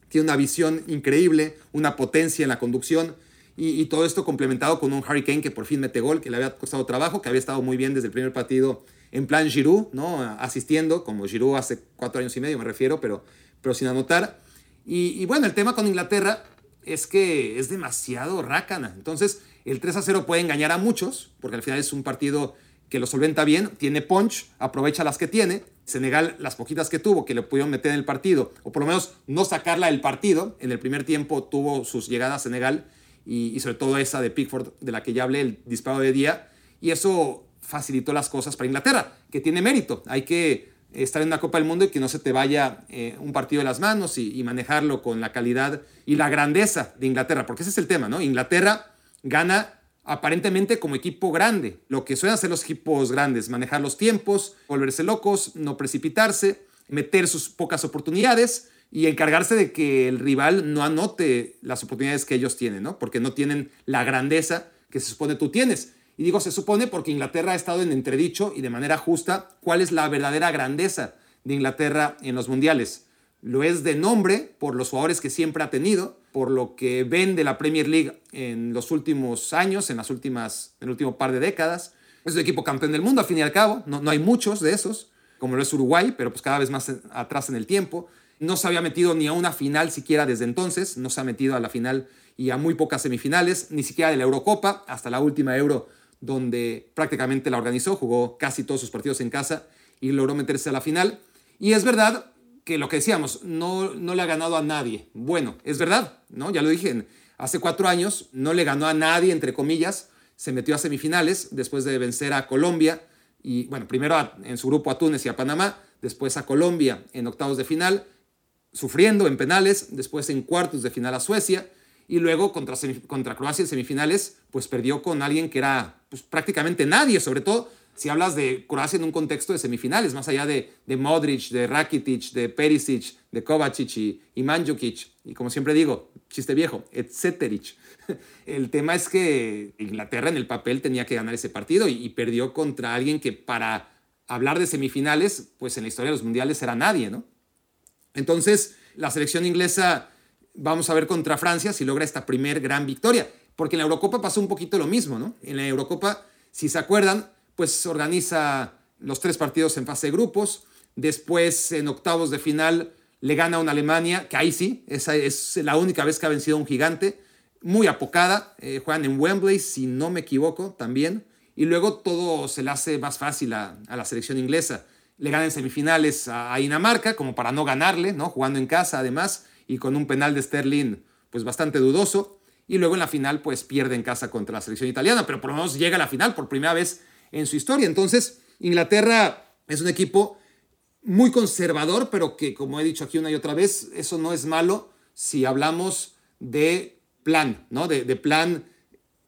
tiene una visión increíble, una potencia en la conducción y, todo esto complementado con un Harry que por fin mete gol, que le había costado trabajo, que había estado muy bien desde el primer partido en plan Giroud, ¿no? asistiendo, como Giroud hace cuatro años y medio me refiero, pero, pero sin anotar. Y, bueno, el tema con Inglaterra es que es demasiado rácana. Entonces, el 3 a 0 puede engañar a muchos, porque al final es un partido que lo solventa bien, tiene punch, aprovecha las que tiene. Senegal, las poquitas que tuvo, que le pudieron meter en el partido, o por lo menos no sacarla del partido. En el primer tiempo tuvo sus llegadas a Senegal y, sobre todo esa de Pickford, de la que ya hablé, el disparo de día, y eso facilitó las cosas para Inglaterra, que tiene mérito. Hay que estar en una Copa del Mundo y que no se te vaya eh, un partido de las manos y, y, manejarlo con la calidad y la grandeza de Inglaterra, porque ese es el tema, ¿no? Inglaterra gana aparentemente como equipo grande, lo que suelen hacer los equipos grandes, manejar los tiempos, volverse locos, no precipitarse, meter sus pocas oportunidades y encargarse de que el rival no anote las oportunidades que ellos tienen, ¿no? Porque no tienen la grandeza que se supone tú tienes. Y digo se supone porque Inglaterra ha estado en entredicho y de manera justa cuál es la verdadera grandeza de Inglaterra en los mundiales. Lo es de nombre por los jugadores que siempre ha tenido, por lo que ven de la Premier League en los últimos años, en las últimas, en el último par de décadas. Es un equipo campeón del mundo, al fin y al cabo. No, no hay muchos de esos, como lo es Uruguay, pero pues cada vez más atrás en el tiempo. No se había metido ni a una final siquiera desde entonces, no se ha metido a la final y a muy pocas semifinales, ni siquiera de la Eurocopa, hasta la última Euro donde prácticamente la organizó, jugó casi todos sus partidos en casa y logró meterse a la final. Y es verdad que lo que decíamos, no, no le ha ganado a nadie. Bueno, es verdad, ¿no? Ya lo dije, hace cuatro años no le ganó a nadie, entre comillas, se metió a semifinales después de vencer a Colombia y, bueno, primero en su grupo a Túnez y a Panamá, después a Colombia en octavos de final, sufriendo en penales, después en cuartos de final a Suecia y luego contra, contra Croacia en semifinales, pues perdió con alguien que era pues, prácticamente nadie, sobre todo si hablas de Croacia en un contexto de semifinales, más allá de, de Modric, de Rakitic, de Perisic, de Kovacic y, y Mandzukic, y como siempre digo, chiste viejo, etc. <laughs> El tema es que Inglaterra en el papel tenía que ganar ese partido y, y perdió contra alguien que para hablar de semifinales, pues en la historia de los mundiales era nadie, ¿no? Entonces, la selección inglesa, vamos a ver contra Francia si logra esta primer gran victoria, porque en la Eurocopa pasó un poquito lo mismo, ¿no? En la Eurocopa, si se acuerdan, pues organiza los tres partidos en fase de grupos, después en octavos de final le gana a una Alemania, que ahí sí, esa es la única vez que ha vencido a un gigante, muy apocada, eh, juegan en Wembley, si no me equivoco, también, y luego todo se le hace más fácil a, la selección inglesa. Le gana en semifinales a, a, Dinamarca, como para no ganarle, ¿no? jugando en casa además, y con un penal de Sterling pues bastante dudoso, y luego en la final pues pierde en casa contra la selección italiana, pero por lo menos llega a la final por primera vez en su historia. Entonces, Inglaterra es un equipo muy conservador, pero que, como he dicho aquí una y otra vez, eso no es malo si hablamos de plan, ¿no? De, plan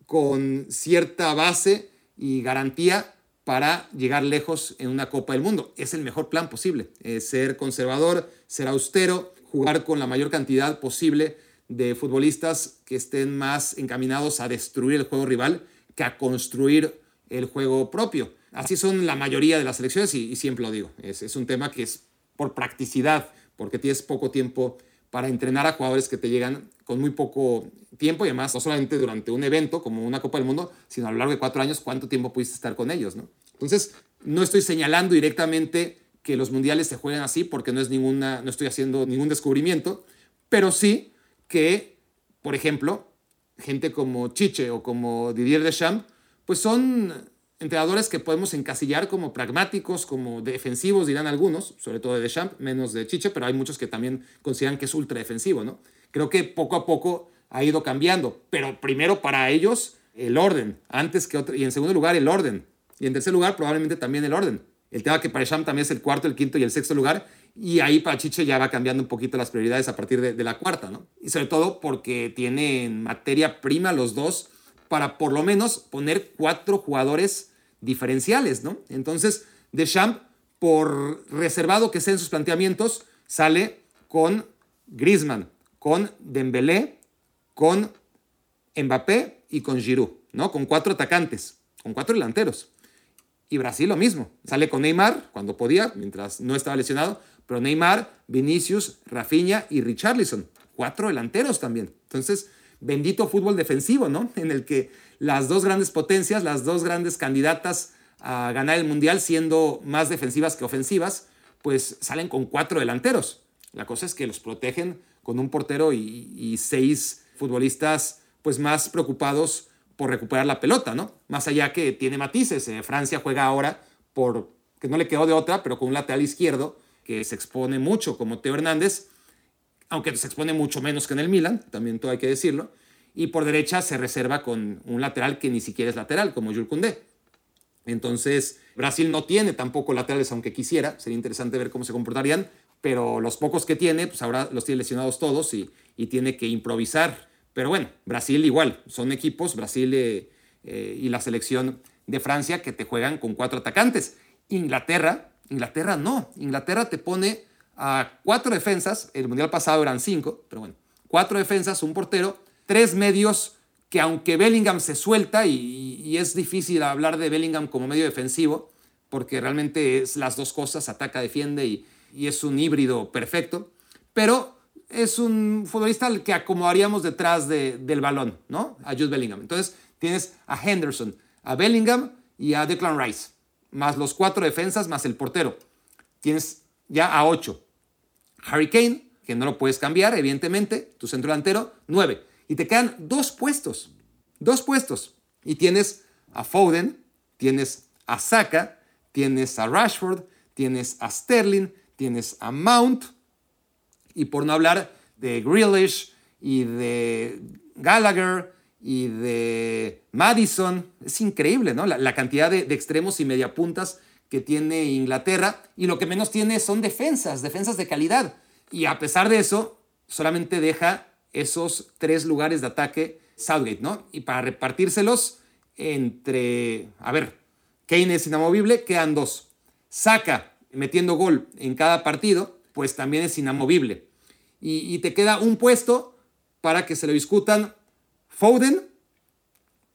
con cierta base y garantía para llegar lejos en una Copa del Mundo. Es el mejor plan posible. Es ser conservador, ser austero, jugar con la mayor cantidad posible de futbolistas que estén más encaminados a destruir el juego rival que a construir el juego propio. Así son la mayoría de las selecciones y, siempre lo digo. Es, es, un tema que es por practicidad, porque tienes poco tiempo para entrenar a jugadores que te llegan con muy poco tiempo y además no solamente durante un evento como una Copa del Mundo, sino a lo largo de cuatro años, cuánto tiempo pudiste estar con ellos, ¿no? Entonces, no estoy señalando directamente que los mundiales se jueguen así porque no es ninguna, no estoy haciendo ningún descubrimiento, pero sí que, por ejemplo, gente como Chiche o como Didier Deschamps, pues son entrenadores que podemos encasillar como pragmáticos, como defensivos, dirán algunos, sobre todo de Deschamps, menos de Chiche, pero hay muchos que también consideran que es ultra defensivo, ¿no? Creo que poco a poco ha ido cambiando, pero primero para ellos el orden, antes que otro, y en segundo lugar el orden, y en tercer lugar probablemente también el orden. El tema que para Deschamps también es el cuarto, el quinto y el sexto lugar, y ahí para Chiche ya va cambiando un poquito las prioridades a partir de, la cuarta, ¿no? Y sobre todo porque tienen materia prima los dos para por lo menos poner cuatro jugadores diferenciales, ¿no? Entonces, Deschamps, por reservado que sea en sus planteamientos, sale con Griezmann, con Dembélé, con Mbappé y con Giroud, ¿no? Con cuatro atacantes, con cuatro delanteros. Y Brasil lo mismo, sale con Neymar cuando podía, mientras no estaba lesionado, pero Neymar, Vinicius, Rafinha y Richarlison, cuatro delanteros también. Entonces, bendito fútbol defensivo, ¿no? En el que las dos grandes potencias, las dos grandes candidatas a ganar el Mundial, siendo más defensivas que ofensivas, pues salen con cuatro delanteros. La cosa es que los protegen con un portero y, y seis futbolistas pues más preocupados por recuperar la pelota, ¿no? Más allá que tiene matices. Eh, Francia juega ahora por que no le quedó de otra, pero con un lateral izquierdo que se expone mucho, como Teo Hernández, aunque se expone mucho menos que en el Milan, también todo hay que decirlo, y por derecha se reserva con un lateral que ni siquiera es lateral, como Jules Koundé. Entonces, Brasil no tiene tampoco laterales, aunque quisiera, sería interesante ver cómo se comportarían, pero los pocos que tiene, pues ahora los tiene lesionados todos y, y tiene que improvisar. Pero bueno, Brasil igual, son equipos, Brasil eh, eh, y la selección de Francia que te juegan con cuatro atacantes. Inglaterra, Inglaterra no, Inglaterra te pone a cuatro defensas, el mundial pasado eran cinco, pero bueno, cuatro defensas, un portero, tres medios que aunque Bellingham se suelta y, es difícil hablar de Bellingham como medio defensivo, porque realmente es las dos cosas, ataca, defiende y es un híbrido perfecto, pero es un futbolista al que acomodaríamos detrás de, del balón, ¿no? A Jude Bellingham. Entonces tienes a Henderson, a Bellingham y a Declan Rice, más los cuatro defensas, más el portero. Tienes ya a ocho. Harry Kane, que no lo puedes cambiar, evidentemente, tu centro delantero, nueve. Y te quedan dos puestos, dos puestos. Y tienes a Foden, tienes a Saka, tienes a Rashford, tienes a Sterling, tienes a Mount, y por no hablar de Grealish y de Gallagher y de Madison. Es increíble, ¿no? La, cantidad de, de, extremos y mediapuntas que tiene Inglaterra y lo que menos tiene son defensas, defensas de calidad. Y a pesar de eso, solamente deja esos tres lugares de ataque Southgate, ¿no? Y para repartírselos entre, a ver, Kane es inamovible, quedan dos. Saca metiendo gol en cada partido, pues también es inamovible. Y, te queda un puesto para que se lo discutan Foden,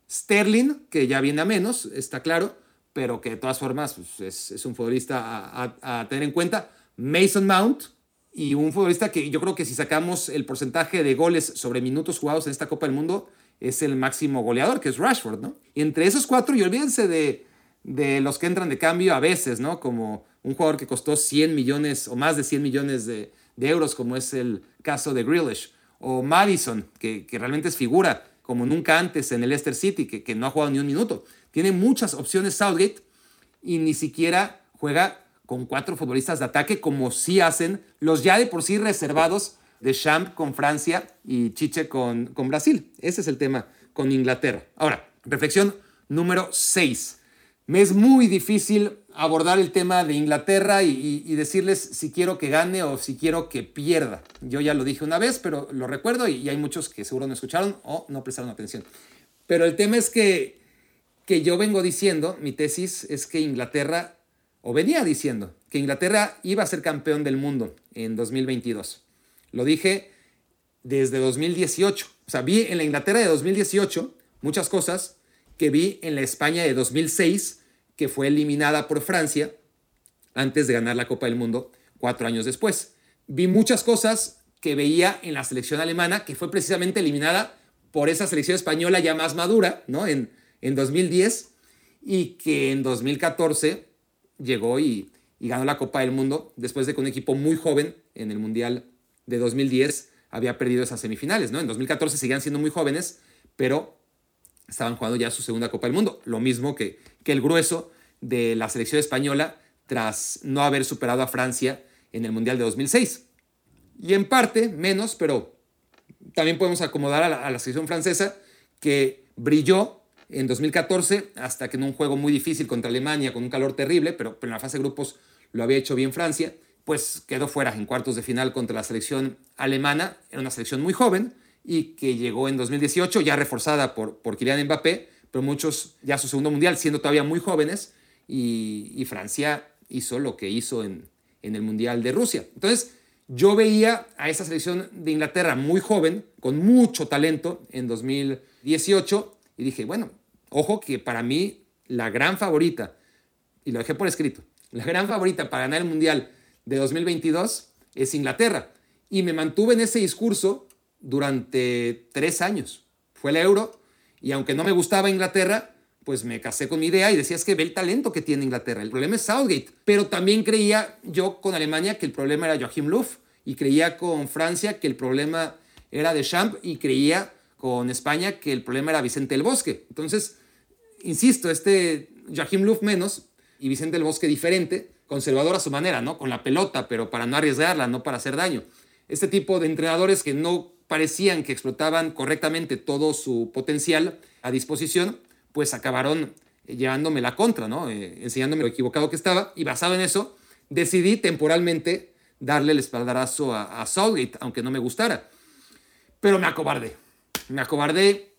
Sterling, que ya viene a menos, está claro, pero que de todas formas pues, es, un futbolista a, tener en cuenta. Mason Mount y un futbolista que yo creo que si sacamos el porcentaje de goles sobre minutos jugados en esta Copa del Mundo, es el máximo goleador, que es Rashford, ¿no? Y entre esos cuatro, y olvídense de, de los que entran de cambio a veces, ¿no? Como un jugador que costó 100 millones o más de 100 millones de, euros, como es el caso de Grealish, o Madison, que, realmente es figura, como nunca antes en el Leicester City, que, que no ha jugado ni un minuto. Tiene muchas opciones Southgate y ni siquiera juega con cuatro futbolistas de ataque como sí hacen los ya de por sí reservados de Champ con Francia y Chiche con, con Brasil. Ese es el tema con Inglaterra. Ahora, reflexión número 6. Me es muy difícil abordar el tema de Inglaterra y, decirles si quiero que gane o si quiero que pierda. Yo ya lo dije una vez, pero lo recuerdo y, hay muchos que seguro no escucharon o no prestaron atención. Pero el tema es que, que yo vengo diciendo, mi tesis es que Inglaterra, o venía diciendo, que Inglaterra iba a ser campeón del mundo en 2022. Lo dije desde 2018. O sea, vi en la Inglaterra de 2018 muchas cosas que vi en la España de 2006, que fue eliminada por Francia antes de ganar la Copa del Mundo cuatro años después. Vi muchas cosas que veía en la selección alemana, que fue precisamente eliminada por esa selección española ya más madura, ¿no? En, en 2010, y que en 2014 llegó y, y ganó la Copa del Mundo después de que un equipo muy joven en el Mundial de 2010 había perdido esas semifinales, ¿no? En 2014 seguían siendo muy jóvenes, pero estaban jugando ya su segunda Copa del Mundo, lo mismo que, que el grueso de la selección española tras no haber superado a Francia en el Mundial de 2006. Y en parte, menos, pero también podemos acomodar a la, selección francesa que brilló en 2014 hasta que en un juego muy difícil contra Alemania con un calor terrible, pero, pero en la fase de grupos lo había hecho bien Francia pues quedó fuera en cuartos de final contra la selección alemana. Era una selección muy joven y que llegó en 2018 ya reforzada por, por Kylian Mbappé, pero muchos ya su segundo mundial siendo todavía muy jóvenes y, Francia hizo lo que hizo en, en el Mundial de Rusia. Entonces, yo veía a esa selección de Inglaterra muy joven, con mucho talento en 2018, y dije, bueno, ojo que para mí la gran favorita, y lo dejé por escrito, la gran favorita para ganar el Mundial de 2022 es Inglaterra. Y me mantuve en ese discurso durante tres años. Fue el euro y aunque no me gustaba Inglaterra, pues me casé con mi idea y decía es que ve el talento que tiene Inglaterra. El problema es Southgate. Pero también creía yo con Alemania que el problema era Joachim Löw y creía con Francia que el problema era de Champ y creía con España que el problema era Vicente del Bosque. Entonces, insisto, este Joachim Löw menos y Vicente del Bosque diferente conservador a su manera, ¿no? Con la pelota, pero para no arriesgarla, no para hacer daño. Este tipo de entrenadores que no parecían que explotaban correctamente todo su potencial a disposición, pues acabaron llevándome la contra, ¿no? Eh, enseñándome lo equivocado que estaba y basado en eso decidí temporalmente darle el espaldarazo a, a aunque no me gustara. Pero me acobardé. Me acobardé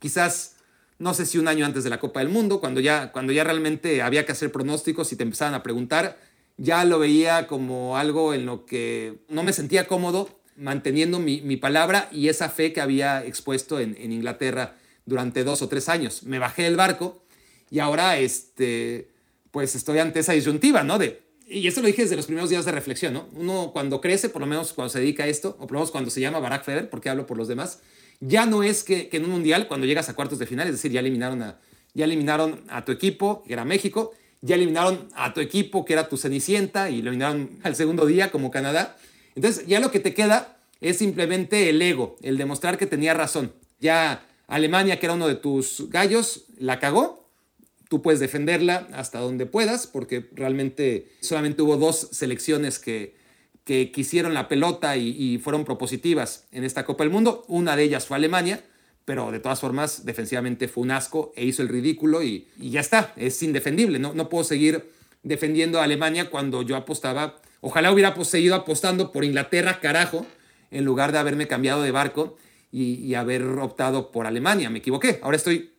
quizás no sé si un año antes de la Copa del Mundo, cuando ya, cuando ya realmente había que hacer pronósticos y te empezaban a preguntar, ya lo veía como algo en lo que no me sentía cómodo manteniendo mi, palabra y esa fe que había expuesto en, Inglaterra durante dos o tres años. Me bajé del barco y ahora este, pues estoy ante esa disyuntiva, ¿no? De, y eso lo dije desde los primeros días de reflexión, ¿no? Uno cuando crece, por lo menos cuando se dedica a esto, o por lo menos cuando se llama Barack Feber, porque hablo por los demás, ya no es que, en un mundial, cuando llegas a cuartos de final, es decir, ya eliminaron a, ya eliminaron a tu equipo, que era México, ya eliminaron a tu equipo, que era tu Cenicienta, y eliminaron al segundo día, como Canadá. Entonces, ya lo que te queda es simplemente el ego, el demostrar que tenía razón. Ya Alemania, que era uno de tus gallos, la cagó. Tú puedes defenderla hasta donde puedas, porque realmente solamente hubo dos selecciones que, que quisieron la pelota y, fueron propositivas en esta Copa del Mundo. Una de ellas fue Alemania, pero de todas formas defensivamente fue un asco e hizo el ridículo y, ya está, es indefendible. No, no puedo seguir defendiendo a Alemania cuando yo apostaba, ojalá hubiera seguido apostando por Inglaterra, carajo, en lugar de haberme cambiado de barco y, haber optado por Alemania. Me equivoqué. Ahora estoy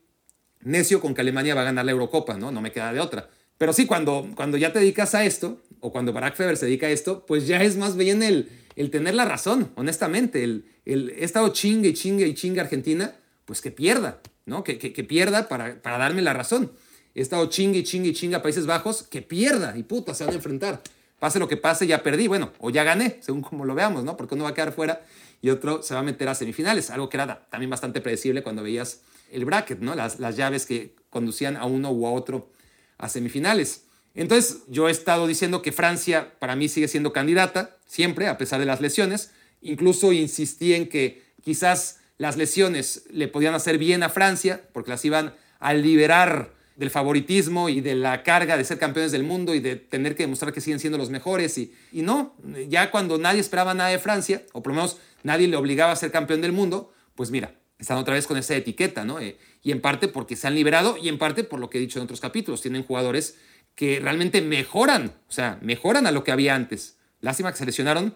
necio con que Alemania va a ganar la Eurocopa, ¿no? No me queda de otra. Pero sí, cuando, cuando ya te dedicas a esto, o cuando Barack Feber se dedica a esto, pues ya es más bien el, el tener la razón, honestamente. El, el, he estado chingue y chingue y chingue Argentina, pues que pierda, ¿no? Que, que, que pierda para, para, darme la razón. He estado chingue y chingue y chingue a Países Bajos, que pierda y puta, se van a enfrentar. Pase lo que pase, ya perdí, bueno, o ya gané, según como lo veamos, ¿no? Porque uno va a quedar fuera y otro se va a meter a semifinales, algo que era también bastante predecible cuando veías el bracket, ¿no? Las, las llaves que conducían a uno u a otro a semifinales. Entonces, yo he estado diciendo que Francia para mí sigue siendo candidata, siempre, a pesar de las lesiones. Incluso insistí en que quizás las lesiones le podían hacer bien a Francia, porque las iban a liberar del favoritismo y de la carga de ser campeones del mundo y de tener que demostrar que siguen siendo los mejores. Y, y no, ya cuando nadie esperaba nada de Francia, o por lo menos nadie le obligaba a ser campeón del mundo, pues mira, están otra vez con esa etiqueta, ¿no? Eh, y en parte porque se han liberado y en parte por lo que he dicho en otros capítulos, tienen jugadores que realmente mejoran, o sea, mejoran a lo que había antes. Lástima que se lesionaron,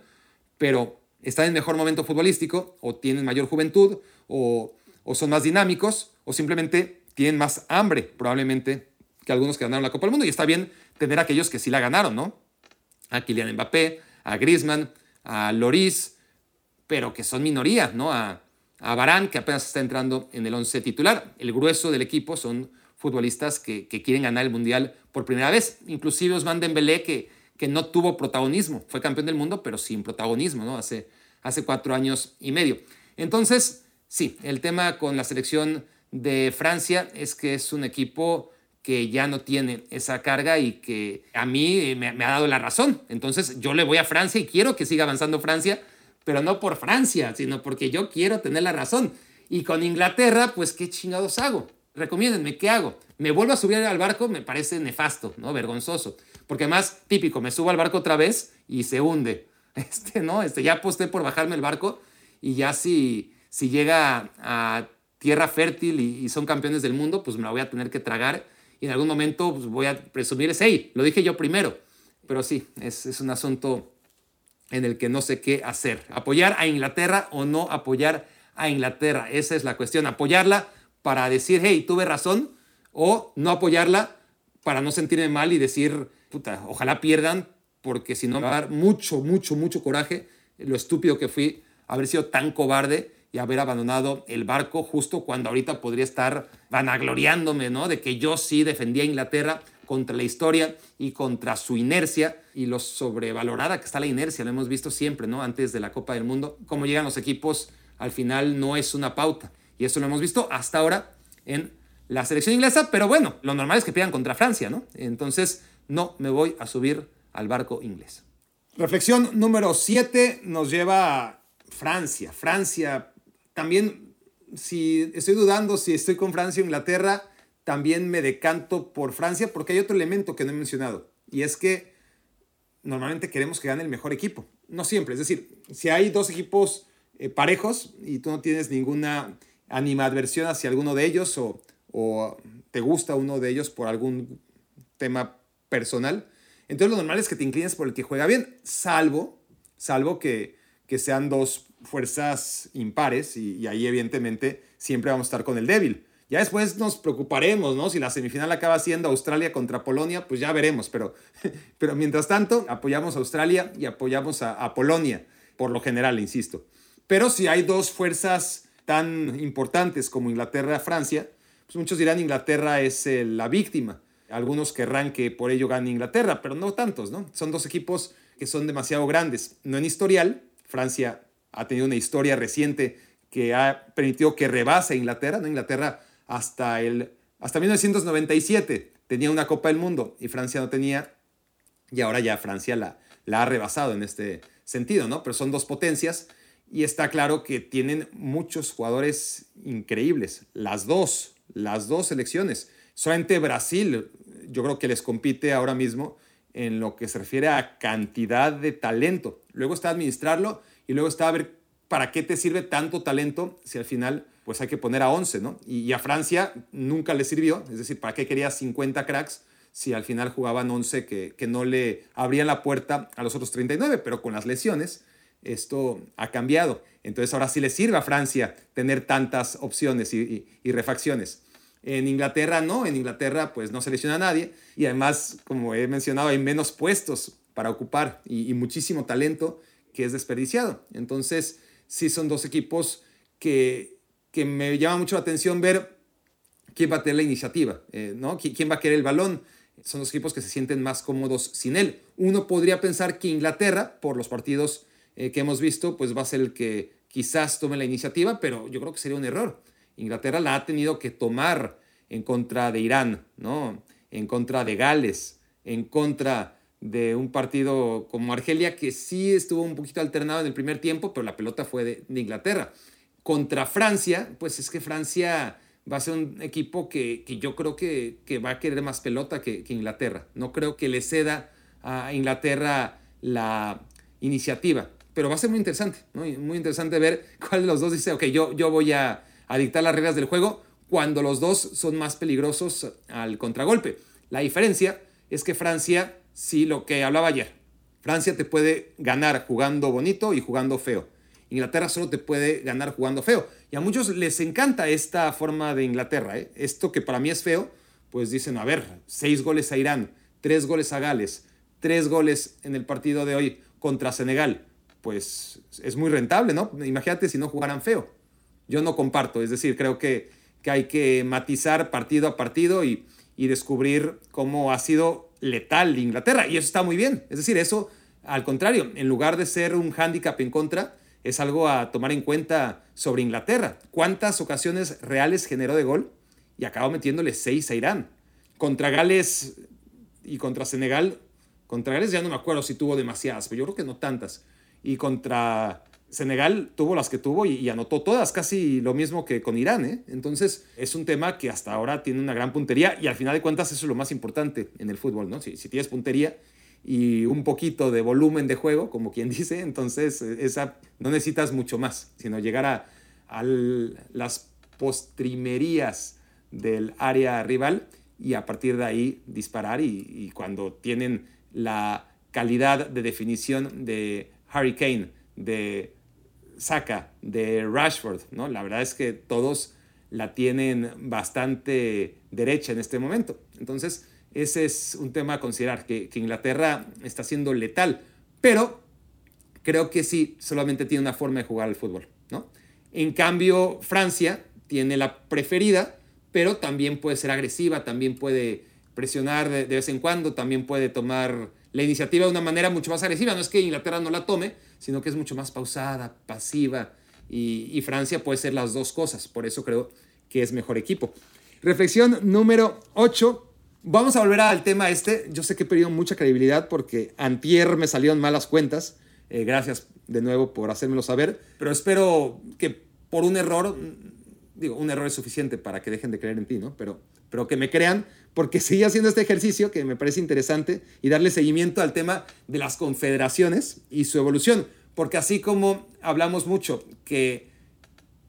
pero están en mejor momento futbolístico, o tienen mayor juventud, o, o son más dinámicos, o simplemente tienen más hambre, probablemente, que algunos que ganaron la Copa del Mundo. Y está bien tener a aquellos que sí la ganaron, ¿no? A Kylian Mbappé, a Griezmann, a Loris, pero que son minoría, ¿no? A, a Barán, que apenas está entrando en el 11 titular. El grueso del equipo son futbolistas que, que, quieren ganar el Mundial por primera vez. Inclusive Osman Dembélé, que, que no tuvo protagonismo. Fue campeón del mundo, pero sin protagonismo, ¿no? Hace, hace cuatro años y medio. Entonces, sí, el tema con la selección de Francia es que es un equipo que ya no tiene esa carga y que a mí me, me ha dado la razón. Entonces, yo le voy a Francia y quiero que siga avanzando Francia pero no por Francia, sino porque yo quiero tener la razón. Y con Inglaterra, pues, ¿qué chingados hago? Recomiéndenme, ¿qué hago? ¿Me vuelvo a subir al barco? Me parece nefasto, ¿no? Vergonzoso. Porque más típico, me subo al barco otra vez y se hunde. <laughs> Este, ¿no? Este, ya aposté por bajarme el barco y ya si, si llega a tierra fértil y, y, son campeones del mundo, pues me la voy a tener que tragar y en algún momento pues, voy a presumir ese, hey, lo dije yo primero. Pero sí, es, es un asunto en el que no sé qué hacer. ¿Apoyar a Inglaterra o no apoyar a Inglaterra? Esa es la cuestión. Apoyarla para decir, hey, tuve razón, o no apoyarla para no sentirme mal y decir, puta, ojalá pierdan, porque si no me va a dar mucho, mucho, mucho coraje lo estúpido que fui haber sido tan cobarde y haber abandonado el barco justo cuando ahorita podría estar vanagloriándome, ¿no? De que yo sí defendía a Inglaterra contra la historia y contra su inercia y lo sobrevalorada que está la inercia, lo hemos visto siempre, ¿no? Antes de la Copa del Mundo, cómo llegan los equipos al final no es una pauta. Y eso lo hemos visto hasta ahora en la selección inglesa, pero bueno, lo normal es que pierdan contra Francia, ¿no? Entonces, no me voy a subir al barco inglés. Reflexión número 7 nos lleva a Francia. Francia, también, si estoy dudando si estoy con Francia o Inglaterra, también me decanto por Francia porque hay otro elemento que no he mencionado y es que normalmente queremos que gane el mejor equipo. No siempre, es decir, si hay dos equipos eh, parejos y tú no tienes ninguna animadversión hacia alguno de ellos o, o te gusta uno de ellos por algún tema personal, entonces lo normal es que te inclines por el que juega bien, salvo, salvo que, que sean dos fuerzas impares y, y ahí evidentemente siempre vamos a estar con el débil. Ya después nos preocuparemos, ¿no? Si la semifinal acaba siendo Australia contra Polonia, pues ya veremos. Pero, <laughs> pero mientras tanto, apoyamos a Australia y apoyamos a, a Polonia, por lo general, insisto. Pero si hay dos fuerzas tan importantes como Inglaterra-Francia, pues muchos dirán Inglaterra es eh, la víctima. Algunos querrán que por ello gane Inglaterra, pero no tantos, ¿no? Son dos equipos que son demasiado grandes. No en historial, Francia ha tenido una historia reciente que ha permitido que rebase Inglaterra, ¿no? Inglaterra hasta, el, hasta 1997 tenía una Copa del Mundo y Francia no tenía, y ahora ya Francia la, la ha rebasado en este sentido, ¿no? Pero son dos potencias y está claro que tienen muchos jugadores increíbles, las dos, las dos selecciones. Solamente Brasil, yo creo que les compite ahora mismo en lo que se refiere a cantidad de talento. Luego está administrarlo y luego está a ver para qué te sirve tanto talento si al final pues hay que poner a 11, ¿no? Y, a Francia nunca le sirvió, es decir, ¿para qué quería 50 cracks si al final jugaban 11 que, que no le abrían la puerta a los otros 39? Pero con las lesiones esto ha cambiado. Entonces ahora sí le sirve a Francia tener tantas opciones y, refacciones. En Inglaterra no, en Inglaterra pues no selecciona a nadie y además, como he mencionado, hay menos puestos para ocupar y, muchísimo talento que es desperdiciado. Entonces, sí son dos equipos que, que me llama mucho la atención ver quién va a tener la iniciativa, eh, ¿no? ¿Quién va a querer el balón? Son los equipos que se sienten más cómodos sin él. Uno podría pensar que Inglaterra, por los partidos eh, que hemos visto, pues va a ser el que quizás tome la iniciativa, pero yo creo que sería un error. Inglaterra la ha tenido que tomar en contra de Irán, ¿no? en contra de Gales, en contra de un partido como Argelia, que sí estuvo un poquito alternado en el primer tiempo, pero la pelota fue de, Inglaterra. Contra Francia, pues es que Francia va a ser un equipo que, yo creo que, va a querer más pelota que, Inglaterra. No creo que le ceda a Inglaterra la iniciativa, pero va a ser muy interesante, muy interesante ver <laughs> cuál de los dos dice, ok, yo, yo voy a, a dictar las reglas del juego cuando los dos son más peligrosos al contragolpe. La diferencia es que Francia, sí, lo que hablaba ayer, Francia te puede ganar jugando bonito y jugando feo. Inglaterra solo te puede ganar jugando feo. Y a muchos les encanta esta forma de Inglaterra. ¿eh? Esto que para mí es feo, pues dicen, a ver, seis goles a Irán, tres goles a Gales, tres goles en el partido de hoy contra Senegal. Pues es muy rentable, ¿no? Imagínate si no jugaran feo yo no comparto. Es decir, creo que, que hay que matizar partido a partido y, y, descubrir cómo ha sido letal Inglaterra. Y eso está muy bien. Es decir, eso, al contrario, en lugar de ser un hándicap en contra, es algo a tomar en cuenta sobre Inglaterra. ¿Cuántas ocasiones reales generó de gol? Y acabó metiéndole seis a Irán. Contra Gales y contra Senegal, contra Gales ya no me acuerdo si tuvo demasiadas, pero yo creo que no tantas. Y contra Senegal tuvo las que tuvo y, anotó todas, casi lo mismo que con Irán. ¿eh? Entonces es un tema que hasta ahora tiene una gran puntería y al final de cuentas eso es lo más importante en el fútbol. ¿no? Si, si tienes puntería y un poquito de volumen de juego, como quien <laughs> dice, entonces eh, esa, no necesitas mucho más, sino llegar a, las postrimerías del área rival y a partir de ahí disparar y, y cuando tienen la calidad de definición de Harry Kane, de Saca, de Rashford, ¿no? La verdad es que todos la tienen bastante derecha en este momento. Entonces, ese es un tema a considerar, que, Inglaterra está siendo letal, pero creo que sí, solamente tiene una forma de jugar al fútbol, ¿no? En cambio, Francia tiene la preferida, pero también puede ser agresiva, también puede presionar de vez en cuando, también puede tomar la iniciativa de una manera mucho más agresiva. No es que Inglaterra no la tome, sino que es mucho más pausada, pasiva, y, Francia puede ser las dos cosas. Por eso creo que es mejor equipo. Reflexión número 8. Vamos a volver al tema este. Yo sé que he perdido mucha credibilidad porque antier me salieron malas cuentas. Eh, gracias de nuevo por hacérmelo saber. Pero espero que por un error, digo, un error es suficiente para que dejen de creer en ti, ¿no? Pero, pero que me crean porque sigue haciendo este ejercicio que me parece interesante y darle seguimiento al tema de las confederaciones y su evolución. Porque así como hablamos mucho que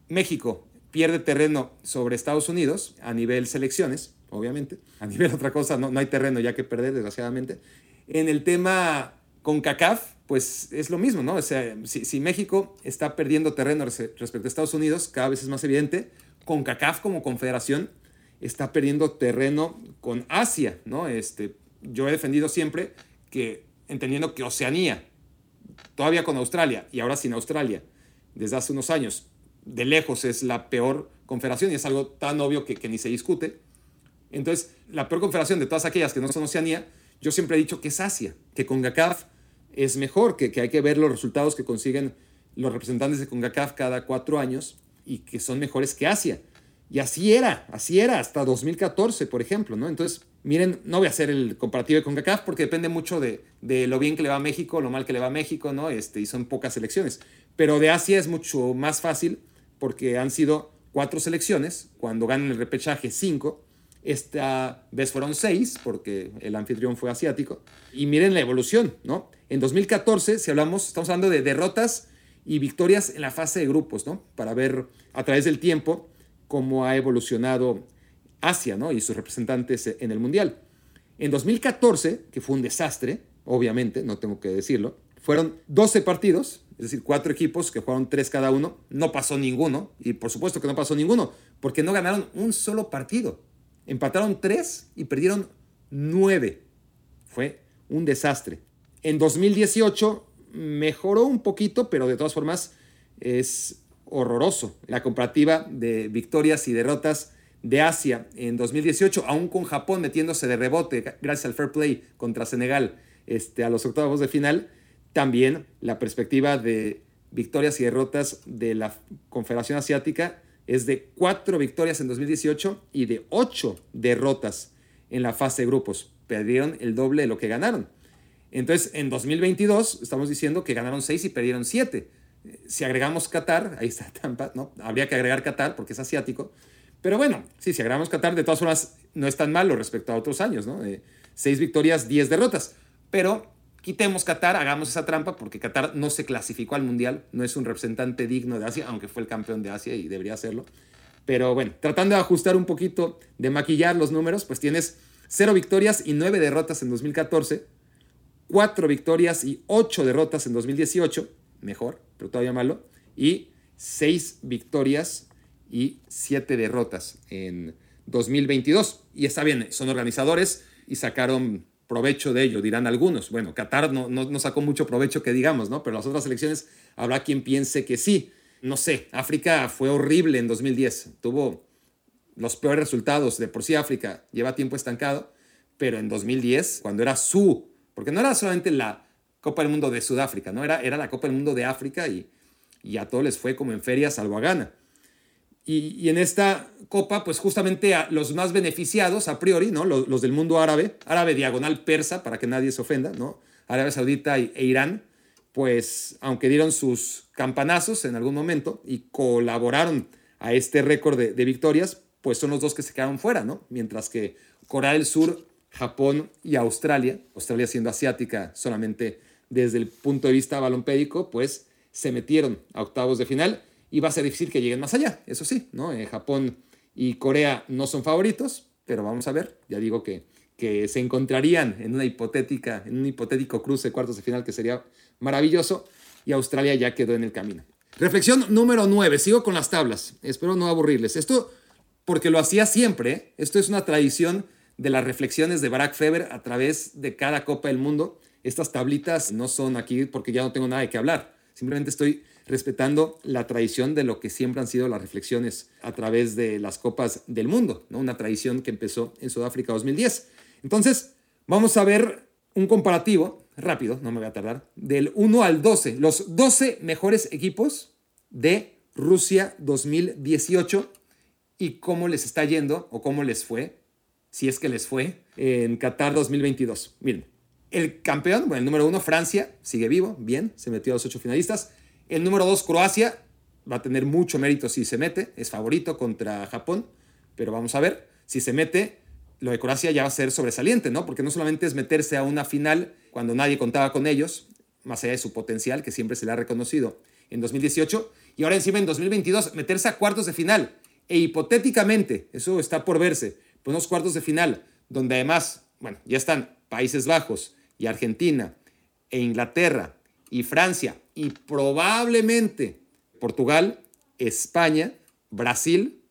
México pierde terreno sobre Estados Unidos a nivel selecciones, obviamente, a nivel <laughs> otra cosa no, no hay terreno ya que perder, desgraciadamente. En el tema con CACAF, pues es lo mismo, ¿no? O sea, si, si México está perdiendo terreno respecto a Estados Unidos, cada vez es más evidente, con CACAF como confederación, está perdiendo terreno con Asia, ¿no? Este, yo he defendido siempre que, entendiendo que Oceanía, todavía con Australia y ahora sin Australia, desde hace unos años, de lejos es la peor confederación y es algo tan obvio que, que ni se discute. Entonces, la peor confederación de todas aquellas que no son Oceanía, yo siempre he dicho que es Asia, que con GACAF es mejor, que, que hay que ver los resultados que consiguen los representantes de CONCACAF cada cuatro años y que son mejores que Asia. Y así era, así era hasta 2014, por ejemplo, ¿no? Entonces, miren, no voy a hacer el comparativo con CACAF porque depende mucho de, de, lo bien que le va a México, lo mal que le va a México, ¿no? Este, y son pocas selecciones. Pero de Asia es mucho más fácil porque han sido cuatro selecciones, cuando ganan el repechaje cinco, esta vez fueron seis porque el anfitrión fue asiático. Y miren la evolución, ¿no? En 2014, si hablamos, estamos hablando de derrotas y victorias en la fase de grupos, ¿no? Para ver a través del tiempo cómo ha evolucionado Asia ¿no? y sus representantes en el Mundial. En 2014, que fue un desastre, obviamente, no tengo que decirlo, fueron 12 partidos, es decir, cuatro equipos que jugaron tres cada uno, no pasó ninguno, y por supuesto que no pasó ninguno, porque no ganaron un solo partido. Empataron 3 y perdieron 9. Fue un desastre. En 2018 mejoró un poquito, pero de todas formas es horroroso la comparativa de victorias y derrotas de Asia en 2018, aún con Japón metiéndose de rebote gracias al fair play contra Senegal este, a los octavos de final, también la perspectiva de victorias y derrotas de la Confederación Asiática es de cuatro victorias en 2018 y de ocho derrotas en la fase de grupos. Perdieron el doble de lo que ganaron. Entonces, en 2022 estamos diciendo que ganaron seis y perdieron siete. Si agregamos Qatar, <laughs> ahí está Tampa, ¿no? Habría que agregar Qatar porque es asiático. Pero bueno, sí, si agregamos Qatar, de todas formas, no es tan malo respecto a otros años, ¿no? Eh, seis victorias, diez derrotas. Pero quitemos Qatar, hagamos esa trampa porque Qatar no se clasificó al Mundial, no es un representante digno de Asia, aunque fue el campeón de Asia y debería serlo. Pero bueno, tratando de ajustar un poquito, de maquillar los números, pues tienes cero victorias y nueve derrotas en 2014, cuatro victorias y ocho derrotas en 2018, mejor, pero todavía malo, y seis victorias y siete derrotas en 2022. Y está bien, son organizadores y sacaron provecho de ello, dirán algunos. Bueno, Qatar no, no, sacó mucho provecho que digamos, ¿no? Pero las otras elecciones habrá quien piense que sí. No sé, África fue horrible en 2010, tuvo los peores resultados. De por sí África lleva tiempo estancado, pero en 2010, cuando era su, porque no era solamente la Copa del Mundo de Sudáfrica, ¿no? Era, era la Copa del Mundo de África y, y a todos les fue como en feria salvo a Ghana. Y, en esta copa, pues justamente a los más beneficiados a priori, ¿no? Los, del mundo árabe, árabe diagonal persa, para que nadie se ofenda, ¿no? Arabia Saudita e, Irán, pues aunque dieron sus campanazos en algún momento y colaboraron a este récord de, de, victorias, pues son los dos que se quedaron fuera, ¿no? Mientras que Corea del Sur, Japón y Australia, Australia siendo asiática solamente desde el punto de vista balompédico, pues se metieron a octavos de final y va a ser difícil que lleguen más allá, eso sí, ¿no? Eh, Japón y Corea no son favoritos, pero vamos a ver, ya digo que, que se encontrarían en una hipotética, en un hipotético cruce de cuartos de final que sería maravilloso y Australia ya quedó en el camino. Reflexión número 9, sigo con las tablas, espero no aburrirles. Esto porque lo hacía siempre, ¿eh? esto es una tradición de las reflexiones de Barack Feber a través de cada Copa del Mundo. Estas tablitas no son aquí porque ya no tengo nada de qué hablar, simplemente estoy respetando la tradición de lo que siempre han sido las reflexiones a través de las copas del mundo, ¿no? una tradición que empezó en Sudáfrica 2010. Entonces, vamos a ver un comparativo, rápido, no me voy a tardar, del 1 al 12, los 12 mejores equipos de Rusia 2018 y cómo les está yendo o cómo les fue, si es que les fue, en Qatar 2022. Miren, el campeón, bueno, el número uno, Francia, sigue vivo, bien, se metió a los ocho finalistas. El número 2, Croacia, va a tener mucho mérito si se mete, es favorito contra Japón, pero vamos a ver, si se mete, lo de Croacia ya va a ser sobresaliente, ¿no? Porque no solamente es meterse a una final cuando nadie contaba con ellos, más allá de su potencial, que siempre se le ha reconocido en 2018, y ahora encima en 2022 meterse a cuartos de final, e hipotéticamente, eso está por verse, pues unos cuartos de final, donde además, bueno, ya están Países Bajos y Argentina e Inglaterra y Francia y probablemente Portugal, España, Brasil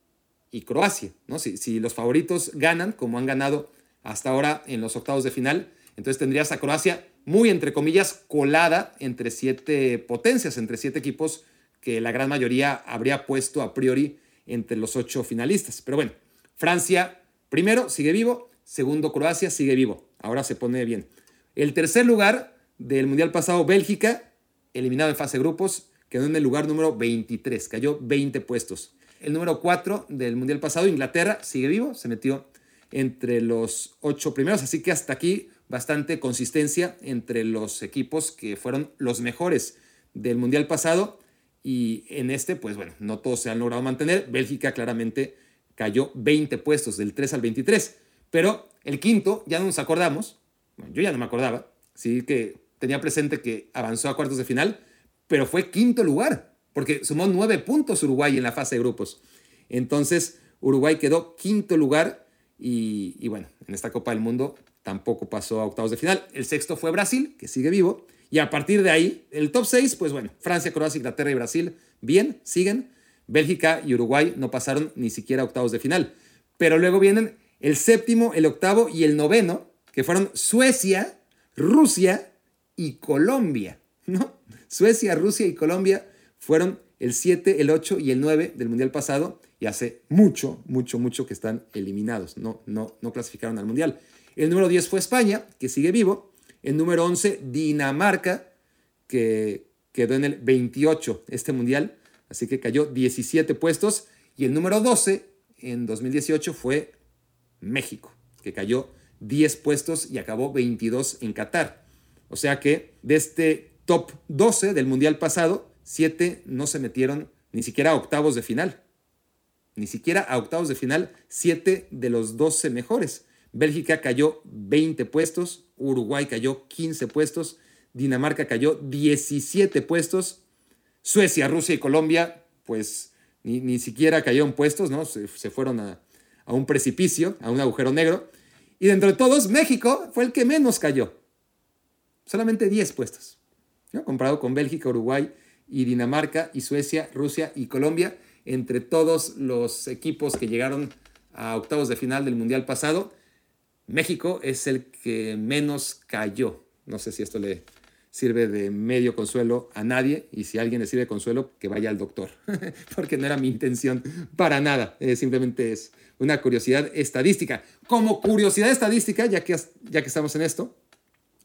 y Croacia. ¿no? Si, si, los favoritos ganan, como han ganado hasta ahora en los octavos de final, entonces tendrías a Croacia muy, entre comillas, colada entre siete potencias, entre siete equipos que la gran mayoría habría puesto a priori entre los ocho finalistas. Pero bueno, Francia primero sigue vivo, segundo Croacia sigue vivo. Ahora se pone bien. El tercer lugar del Mundial pasado, Bélgica, eliminado en fase de grupos, quedó en el lugar número 23, cayó 20 puestos. El número 4 del Mundial pasado, Inglaterra, sigue vivo, se metió entre los ocho primeros, así que hasta aquí bastante consistencia entre los equipos que fueron los mejores del Mundial pasado y en este, pues bueno, no todos se han logrado mantener. Bélgica claramente cayó 20 puestos, del 3 al 23, pero el quinto, ya no nos acordamos, yo ya no me acordaba, sí que tenía presente que avanzó a cuartos de final, pero fue quinto lugar, porque sumó nueve puntos Uruguay en la fase de grupos. Entonces, Uruguay quedó quinto lugar y, bueno, en esta Copa del Mundo tampoco pasó a octavos de final. El sexto fue Brasil, que sigue vivo. Y a partir de ahí, el top 6, pues bueno, Francia, Croacia, Inglaterra y Brasil, bien, siguen. Bélgica y Uruguay no pasaron ni siquiera octavos de final. Pero luego vienen el séptimo, el octavo y el noveno, que fueron Suecia, Rusia y Colombia. ¿no? Suecia, Rusia y Colombia fueron el 7, el 8 y el 9 del Mundial pasado y hace mucho, mucho, mucho que están eliminados, no, no, no clasificaron al Mundial. El número 10 fue España, que sigue vivo. El número 11, Dinamarca, que quedó en el 28 este Mundial, así que cayó 17 puestos. Y el número 12 en 2018 fue México, que cayó 10 puestos y acabó 22 en Qatar. O sea que de este top 12 del Mundial pasado, 7 no se metieron ni siquiera a octavos de final. Ni siquiera a octavos de final, 7 de los 12 mejores. Bélgica cayó 20 puestos, Uruguay cayó 15 puestos, Dinamarca cayó 17 puestos, Suecia, Rusia y Colombia, pues ni, siquiera cayeron puestos, ¿no? Se, fueron a, a un precipicio, a un agujero negro. Y dentro de todos, México fue el que menos cayó. Solamente 10 puestos. Comparado con Bélgica, Uruguay y Dinamarca y Suecia, Rusia y Colombia. Entre todos los equipos que llegaron a octavos de final del Mundial pasado, México es el que menos cayó. No sé si esto le sirve de medio consuelo a nadie y si alguien le sirve consuelo, que vaya al doctor, <laughs> porque no era mi intención para nada, eh, simplemente es una curiosidad estadística. Como curiosidad estadística, ya que, ya que estamos en esto,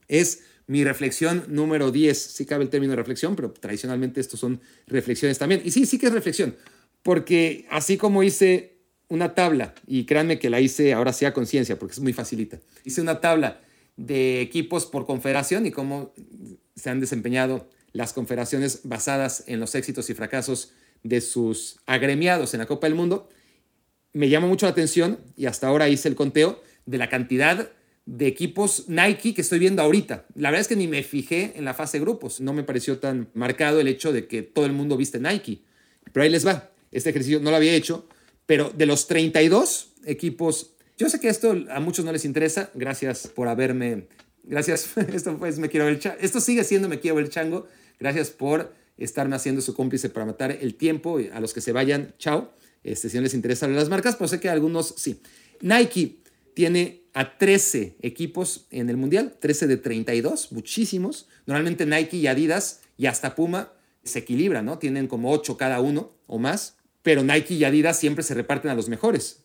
es mi reflexión número 10. Sí cabe el término reflexión, pero tradicionalmente estos son reflexiones también. Y sí, sí que es reflexión, porque así como hice una tabla, y créanme que la hice ahora sí a conciencia, porque es muy facilita, hice una tabla de equipos por confederación y cómo se han desempeñado las confederaciones basadas en los éxitos y fracasos de sus agremiados en la Copa del Mundo, me llama mucho la atención y hasta ahora hice el conteo de la cantidad de equipos Nike que estoy viendo ahorita. La verdad es que ni me fijé en la fase de grupos. No me pareció tan marcado el hecho de que todo el mundo viste Nike. Pero ahí les va. Este ejercicio no lo había hecho, pero de los 32 equipos, yo sé que esto a muchos no les interesa. Gracias por haberme. Gracias. <laughs> Esto pues me quiero ver Esto sigue siendo me quiero ver chango. Gracias por estarme haciendo su cómplice para matar el tiempo. A los que se vayan, chao. Este, si no les interesan las marcas, pues sé que algunos sí. Nike tiene a 13 equipos en el Mundial, 13 de 32, muchísimos. Normalmente Nike y Adidas y hasta Puma se equilibran, ¿no? Tienen como 8 cada uno o más, pero Nike y Adidas siempre se reparten a los mejores.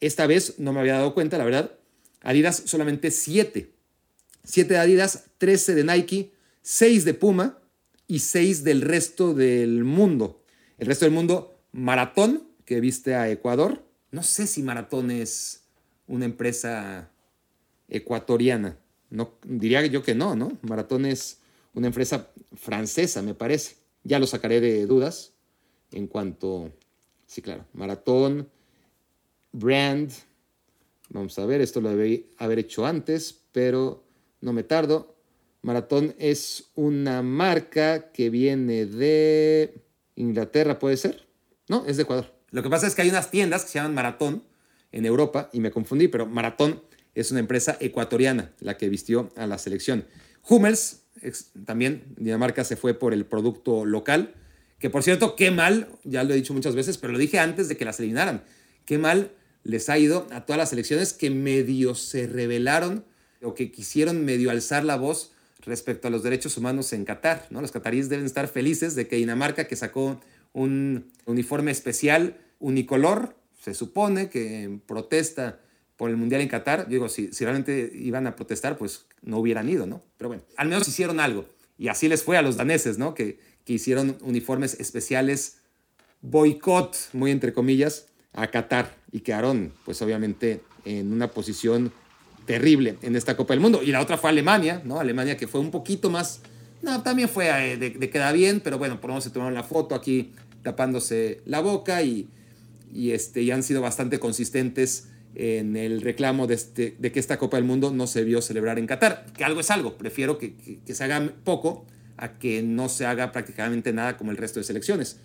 Esta vez no me había dado cuenta, la verdad. Adidas solamente 7. 7 de Adidas, 13 de Nike, 6 de Puma y 6 del resto del mundo. El resto del mundo, Maratón, que viste a Ecuador. No sé si Maratón es una empresa ecuatoriana. No, diría yo que no, ¿no? Maratón es una empresa francesa, me parece. Ya lo sacaré de dudas en cuanto... Sí, claro. Maratón, brand. Vamos a ver, esto lo debí haber hecho antes, pero no me tardo. Maratón es una marca que viene de Inglaterra, ¿puede ser? No, es de Ecuador. Lo que pasa es que hay unas tiendas que se llaman Maratón en Europa y me confundí, pero Maratón es una empresa ecuatoriana la que vistió a la selección. Hummels, también Dinamarca se fue por el producto local, que por cierto, qué mal, ya lo he dicho muchas veces, pero lo dije antes de que las eliminaran, qué mal les ha ido a todas las selecciones que medio se rebelaron o que quisieron medio alzar la voz respecto a los derechos humanos en Qatar. ¿no? Los cataríes deben estar felices de que Dinamarca, que sacó un uniforme especial unicolor, se supone que protesta por el Mundial en Qatar, digo, si, si realmente iban a protestar, pues no hubieran ido, ¿no? Pero bueno, al menos hicieron algo. Y así les fue a los daneses, ¿no? Que, que hicieron uniformes especiales, boicot, muy entre comillas, a Qatar y quedaron, pues obviamente, en una posición terrible en esta Copa del Mundo. Y la otra fue Alemania, ¿no? Alemania que fue un poquito más, no, también fue eh, de, de queda bien, pero bueno, por lo menos se tomaron la foto aquí tapándose la boca y y, este, han sido bastante consistentes en el reclamo de, este, de, que esta Copa del Mundo no se vio celebrar en Qatar, que algo es algo, prefiero que, que, se haga poco a que no se haga prácticamente nada como el resto de selecciones.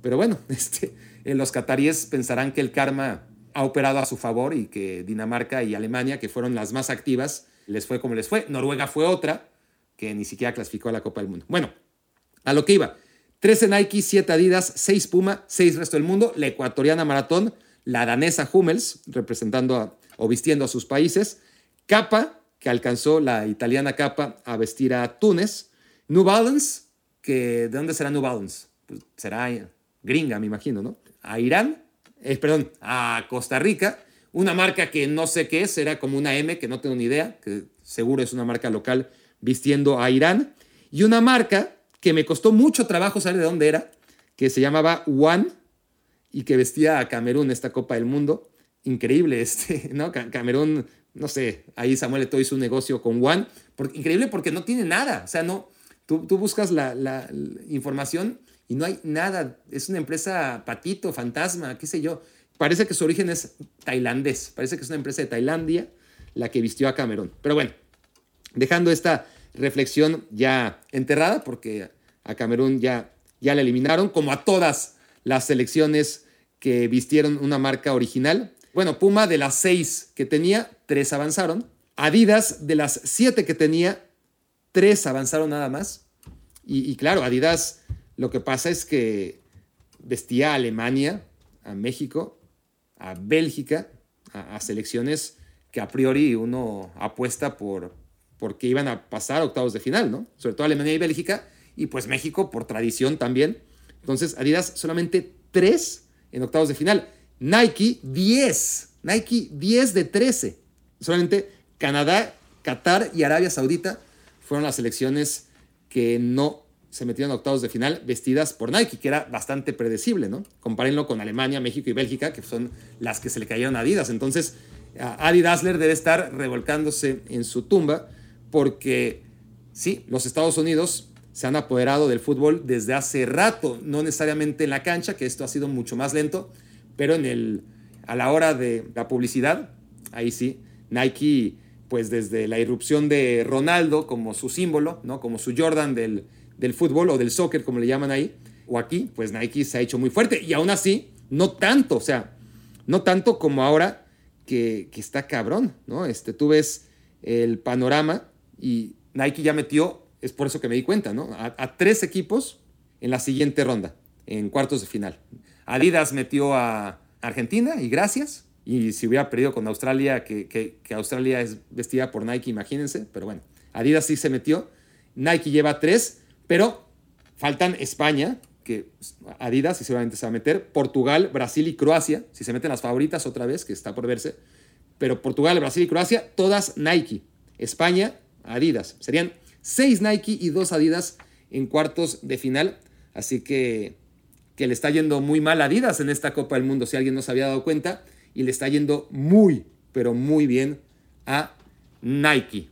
Pero bueno, <laughs> este, los cataríes pensarán que el karma ha operado a su favor y que Dinamarca y Alemania, que fueron las más activas, les fue como les fue. Noruega fue otra, que ni siquiera clasificó a la Copa del Mundo. Bueno, a lo que iba. 13 Nike, 7 Adidas, 6 Puma, 6 resto del mundo, la ecuatoriana Maratón, la danesa Hummels, representando o vistiendo a sus países. Capa, que alcanzó la italiana Capa a vestir a Túnez. New Balance, que ¿de dónde será New Balance? Pues será gringa, me imagino, ¿no? A Irán, eh, perdón, a Costa Rica. Una marca que no sé qué es, era como una M, que no tengo ni idea, que seguro es una marca local vistiendo a Irán. Y una marca que me costó mucho trabajo saber de dónde era, que se llamaba One y que vestía a Camerún esta Copa del Mundo. Increíble este, <laughs> ¿no? Camerún, no sé, ahí Samuel Eto'o hizo un negocio con One. increíble porque no tiene nada, o sea, no, tú, tú buscas la, la, información y no hay nada. Es una empresa patito, fantasma, qué sé yo. Parece que su origen es tailandés, parece que es una empresa de Tailandia la que vistió a Camerún. Pero bueno, dejando esta reflexión ya enterrada, porque a Camerún ya ya la eliminaron, como a todas las selecciones que vistieron una marca original. Bueno, Puma de las seis que tenía, tres avanzaron. Adidas de las siete que tenía, tres avanzaron nada más. Y, claro, Adidas lo que pasa es que vestía a Alemania, a México, a Bélgica, a, selecciones que a priori uno apuesta por porque iban a pasar octavos de final, ¿no? Sobre todo Alemania y Bélgica, y pues México por tradición también. Entonces Adidas solamente 3 en octavos de final. Nike 10. Nike 10 de 13. Solamente Canadá, Qatar y Arabia Saudita fueron las selecciones que no se metieron a octavos de final vestidas por Nike, que era bastante predecible, ¿no? Compárenlo con Alemania, México y Bélgica, que son las que se le cayeron a Adidas. Entonces, Adi Dassler debe estar revolcándose en su tumba porque, sí, los Estados Unidos se han apoderado del fútbol desde hace rato, no necesariamente en la cancha, que esto ha sido mucho más lento, pero en el, a la hora de la publicidad, ahí sí, Nike, pues desde la irrupción de Ronaldo como su símbolo, ¿no? como su Jordan del, del fútbol o del soccer, como le llaman ahí, o aquí, pues Nike se ha hecho muy fuerte y aún así, no tanto, o sea, no tanto como ahora que, que está cabrón, ¿no? Este, tú ves el panorama y Nike ya metió es por eso que me di cuenta, ¿no? A, tres equipos en la siguiente ronda, en cuartos de final. Adidas metió a Argentina y gracias. Y si hubiera perdido con Australia, que, que, Australia es vestida por Nike, imagínense. Pero bueno, Adidas sí se metió. Nike lleva tres, pero faltan España, que Adidas y seguramente se va a meter, Portugal, Brasil y Croacia, si se meten las favoritas otra vez, que está por verse, pero Portugal, Brasil y Croacia, todas Nike. España, Adidas. Serían Seis Nike y dos Adidas en cuartos de final. Así que, que le está yendo muy mal Adidas en esta Copa del Mundo, si alguien no se había dado cuenta. Y le está yendo muy, pero muy bien a Nike.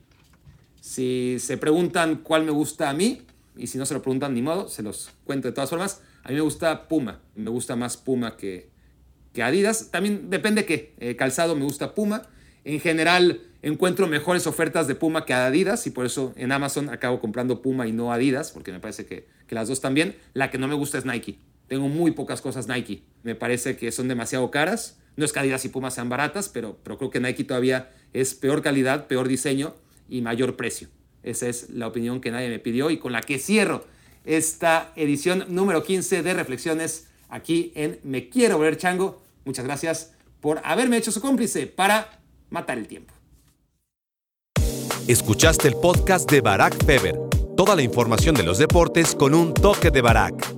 Si se preguntan cuál me gusta a mí, y si no se lo preguntan ni modo, se los cuento de todas formas. A mí me gusta Puma. Me gusta más Puma que, que Adidas. También depende qué. Eh, calzado me gusta Puma. En general, encuentro mejores ofertas de Puma que Adidas y por eso en Amazon acabo comprando Puma y no Adidas, porque me parece que, las dos también. La que no me gusta es Nike. Tengo muy pocas cosas Nike. Me parece que son demasiado caras. No es que Adidas y Puma sean baratas, pero, pero creo que Nike todavía es peor calidad, peor diseño y mayor precio. Esa es la opinión que nadie me pidió y con la que cierro esta edición número 15 de Reflexiones aquí en Me Quiero Ver Chango. Muchas gracias por haberme hecho su cómplice para matar el tiempo. Escuchaste el podcast de Barack Feber. Toda la información de los deportes con un toque de Barack.